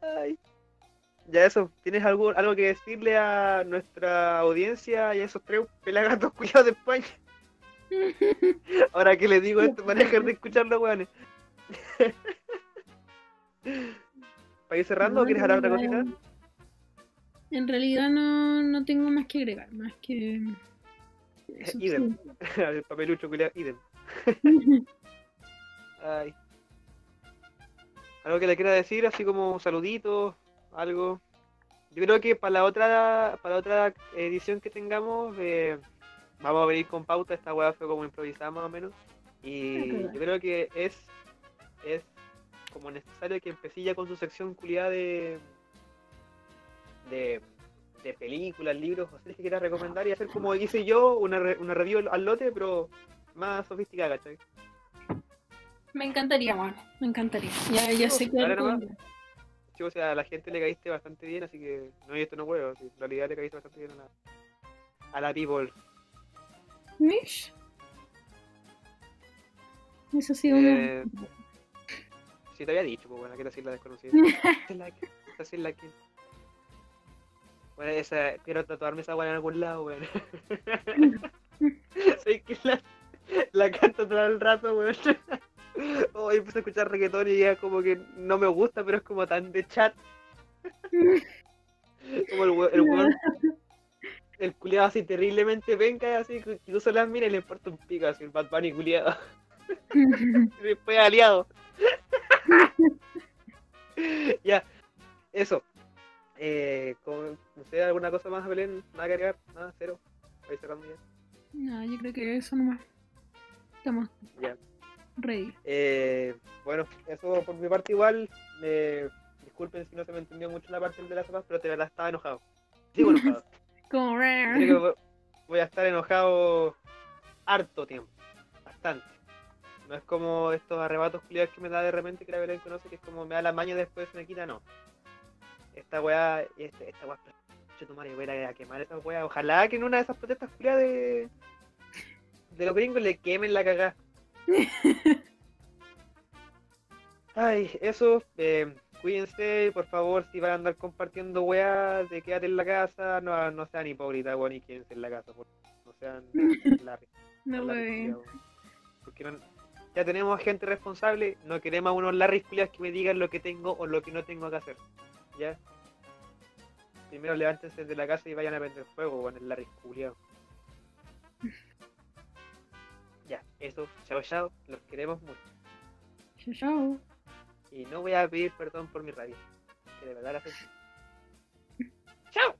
[SPEAKER 1] Ay. Ya eso, ¿tienes algo, algo que decirle a nuestra audiencia y a esos tres pelagatos cuidados de España? Ahora que les digo esto, van a dejar de escucharlo, weones. ¿Para ir cerrando o quieres hablar otra cosita?
[SPEAKER 2] En realidad no, no tengo más que agregar, más que.
[SPEAKER 1] idem. el papelucho culiado, idem. Ay. ¿Algo que le quiera decir, así como saluditos, algo? Yo creo que para la otra, para la otra edición que tengamos, eh, vamos a venir con pauta. Esta weá fue como improvisada más o menos. Y yo creo que es, es como necesario que empecé ya con su sección culiada de de, de películas, libros o series que quieras recomendar y hacer como hice yo, una, una review al lote, pero más sofisticada, ¿cachai?
[SPEAKER 2] Me encantaría, bueno, me encantaría. Ya, ya sé que...
[SPEAKER 1] Sí, o sea, a la gente le caíste bastante bien, así que no, y esto no huevo, en realidad le caíste bastante bien a la, a la people.
[SPEAKER 2] ¿Mish? Eso sí, una... Eh,
[SPEAKER 1] sí, te había dicho, pues bueno, que era así la desconocida. esta es la que... Bueno, esa, quiero tatuarme esa weá en algún lado, weón. Sé que la, la canto todo el rato, weón. Hoy empecé a escuchar reggaetón y ya como que no me gusta, pero es como tan de chat. como el weón, el weón, el culiado así terriblemente venga, así incluso las mira y le importa un pico, así el Bad Bunny culiado. y después aliado. ya, eso. Eh, con, ¿Usted alguna cosa más, Belén? ¿Nada que agregar? ¿Nada? ¿Cero? Ahí cerrando ya.
[SPEAKER 2] No, yo creo que eso nomás. Estamos
[SPEAKER 1] Ya.
[SPEAKER 2] ready.
[SPEAKER 1] Eh, bueno, eso por mi parte igual. eh, disculpen si no se me entendió mucho la parte de las sofás, pero de verdad estaba enojado. Sigo enojado.
[SPEAKER 2] Como
[SPEAKER 1] vo- voy a estar enojado harto tiempo. Bastante. No es como estos arrebatos culiados que me da de repente que la Belén conoce, que es como me da la maña y después se me quita, no. Esta weá, este, esta weá, tu madre, voy a quemar esa weá. Ojalá que en una de esas protestas culiadas de, de los gringos le quemen la cagada. Ay, eso, eh, cuídense, por favor, si van a andar compartiendo weas de quédate en la casa, no, no sean hipócritas, weón, y quédense en la casa, por- no sean Larry.
[SPEAKER 2] No,
[SPEAKER 1] culiao, weón. Porque no- ya tenemos gente responsable, no queremos a unos Larry culiados que me digan lo que tengo o lo que no tengo que hacer, ¿ya? Primero levántense de la casa y vayan a prender fuego, con el Larry culiao. Ya, eso, chao chao, los queremos mucho.
[SPEAKER 2] Chao, chao.
[SPEAKER 1] Y no voy a pedir perdón por mi rabia. Que de verdad la sentí. ¡Chao!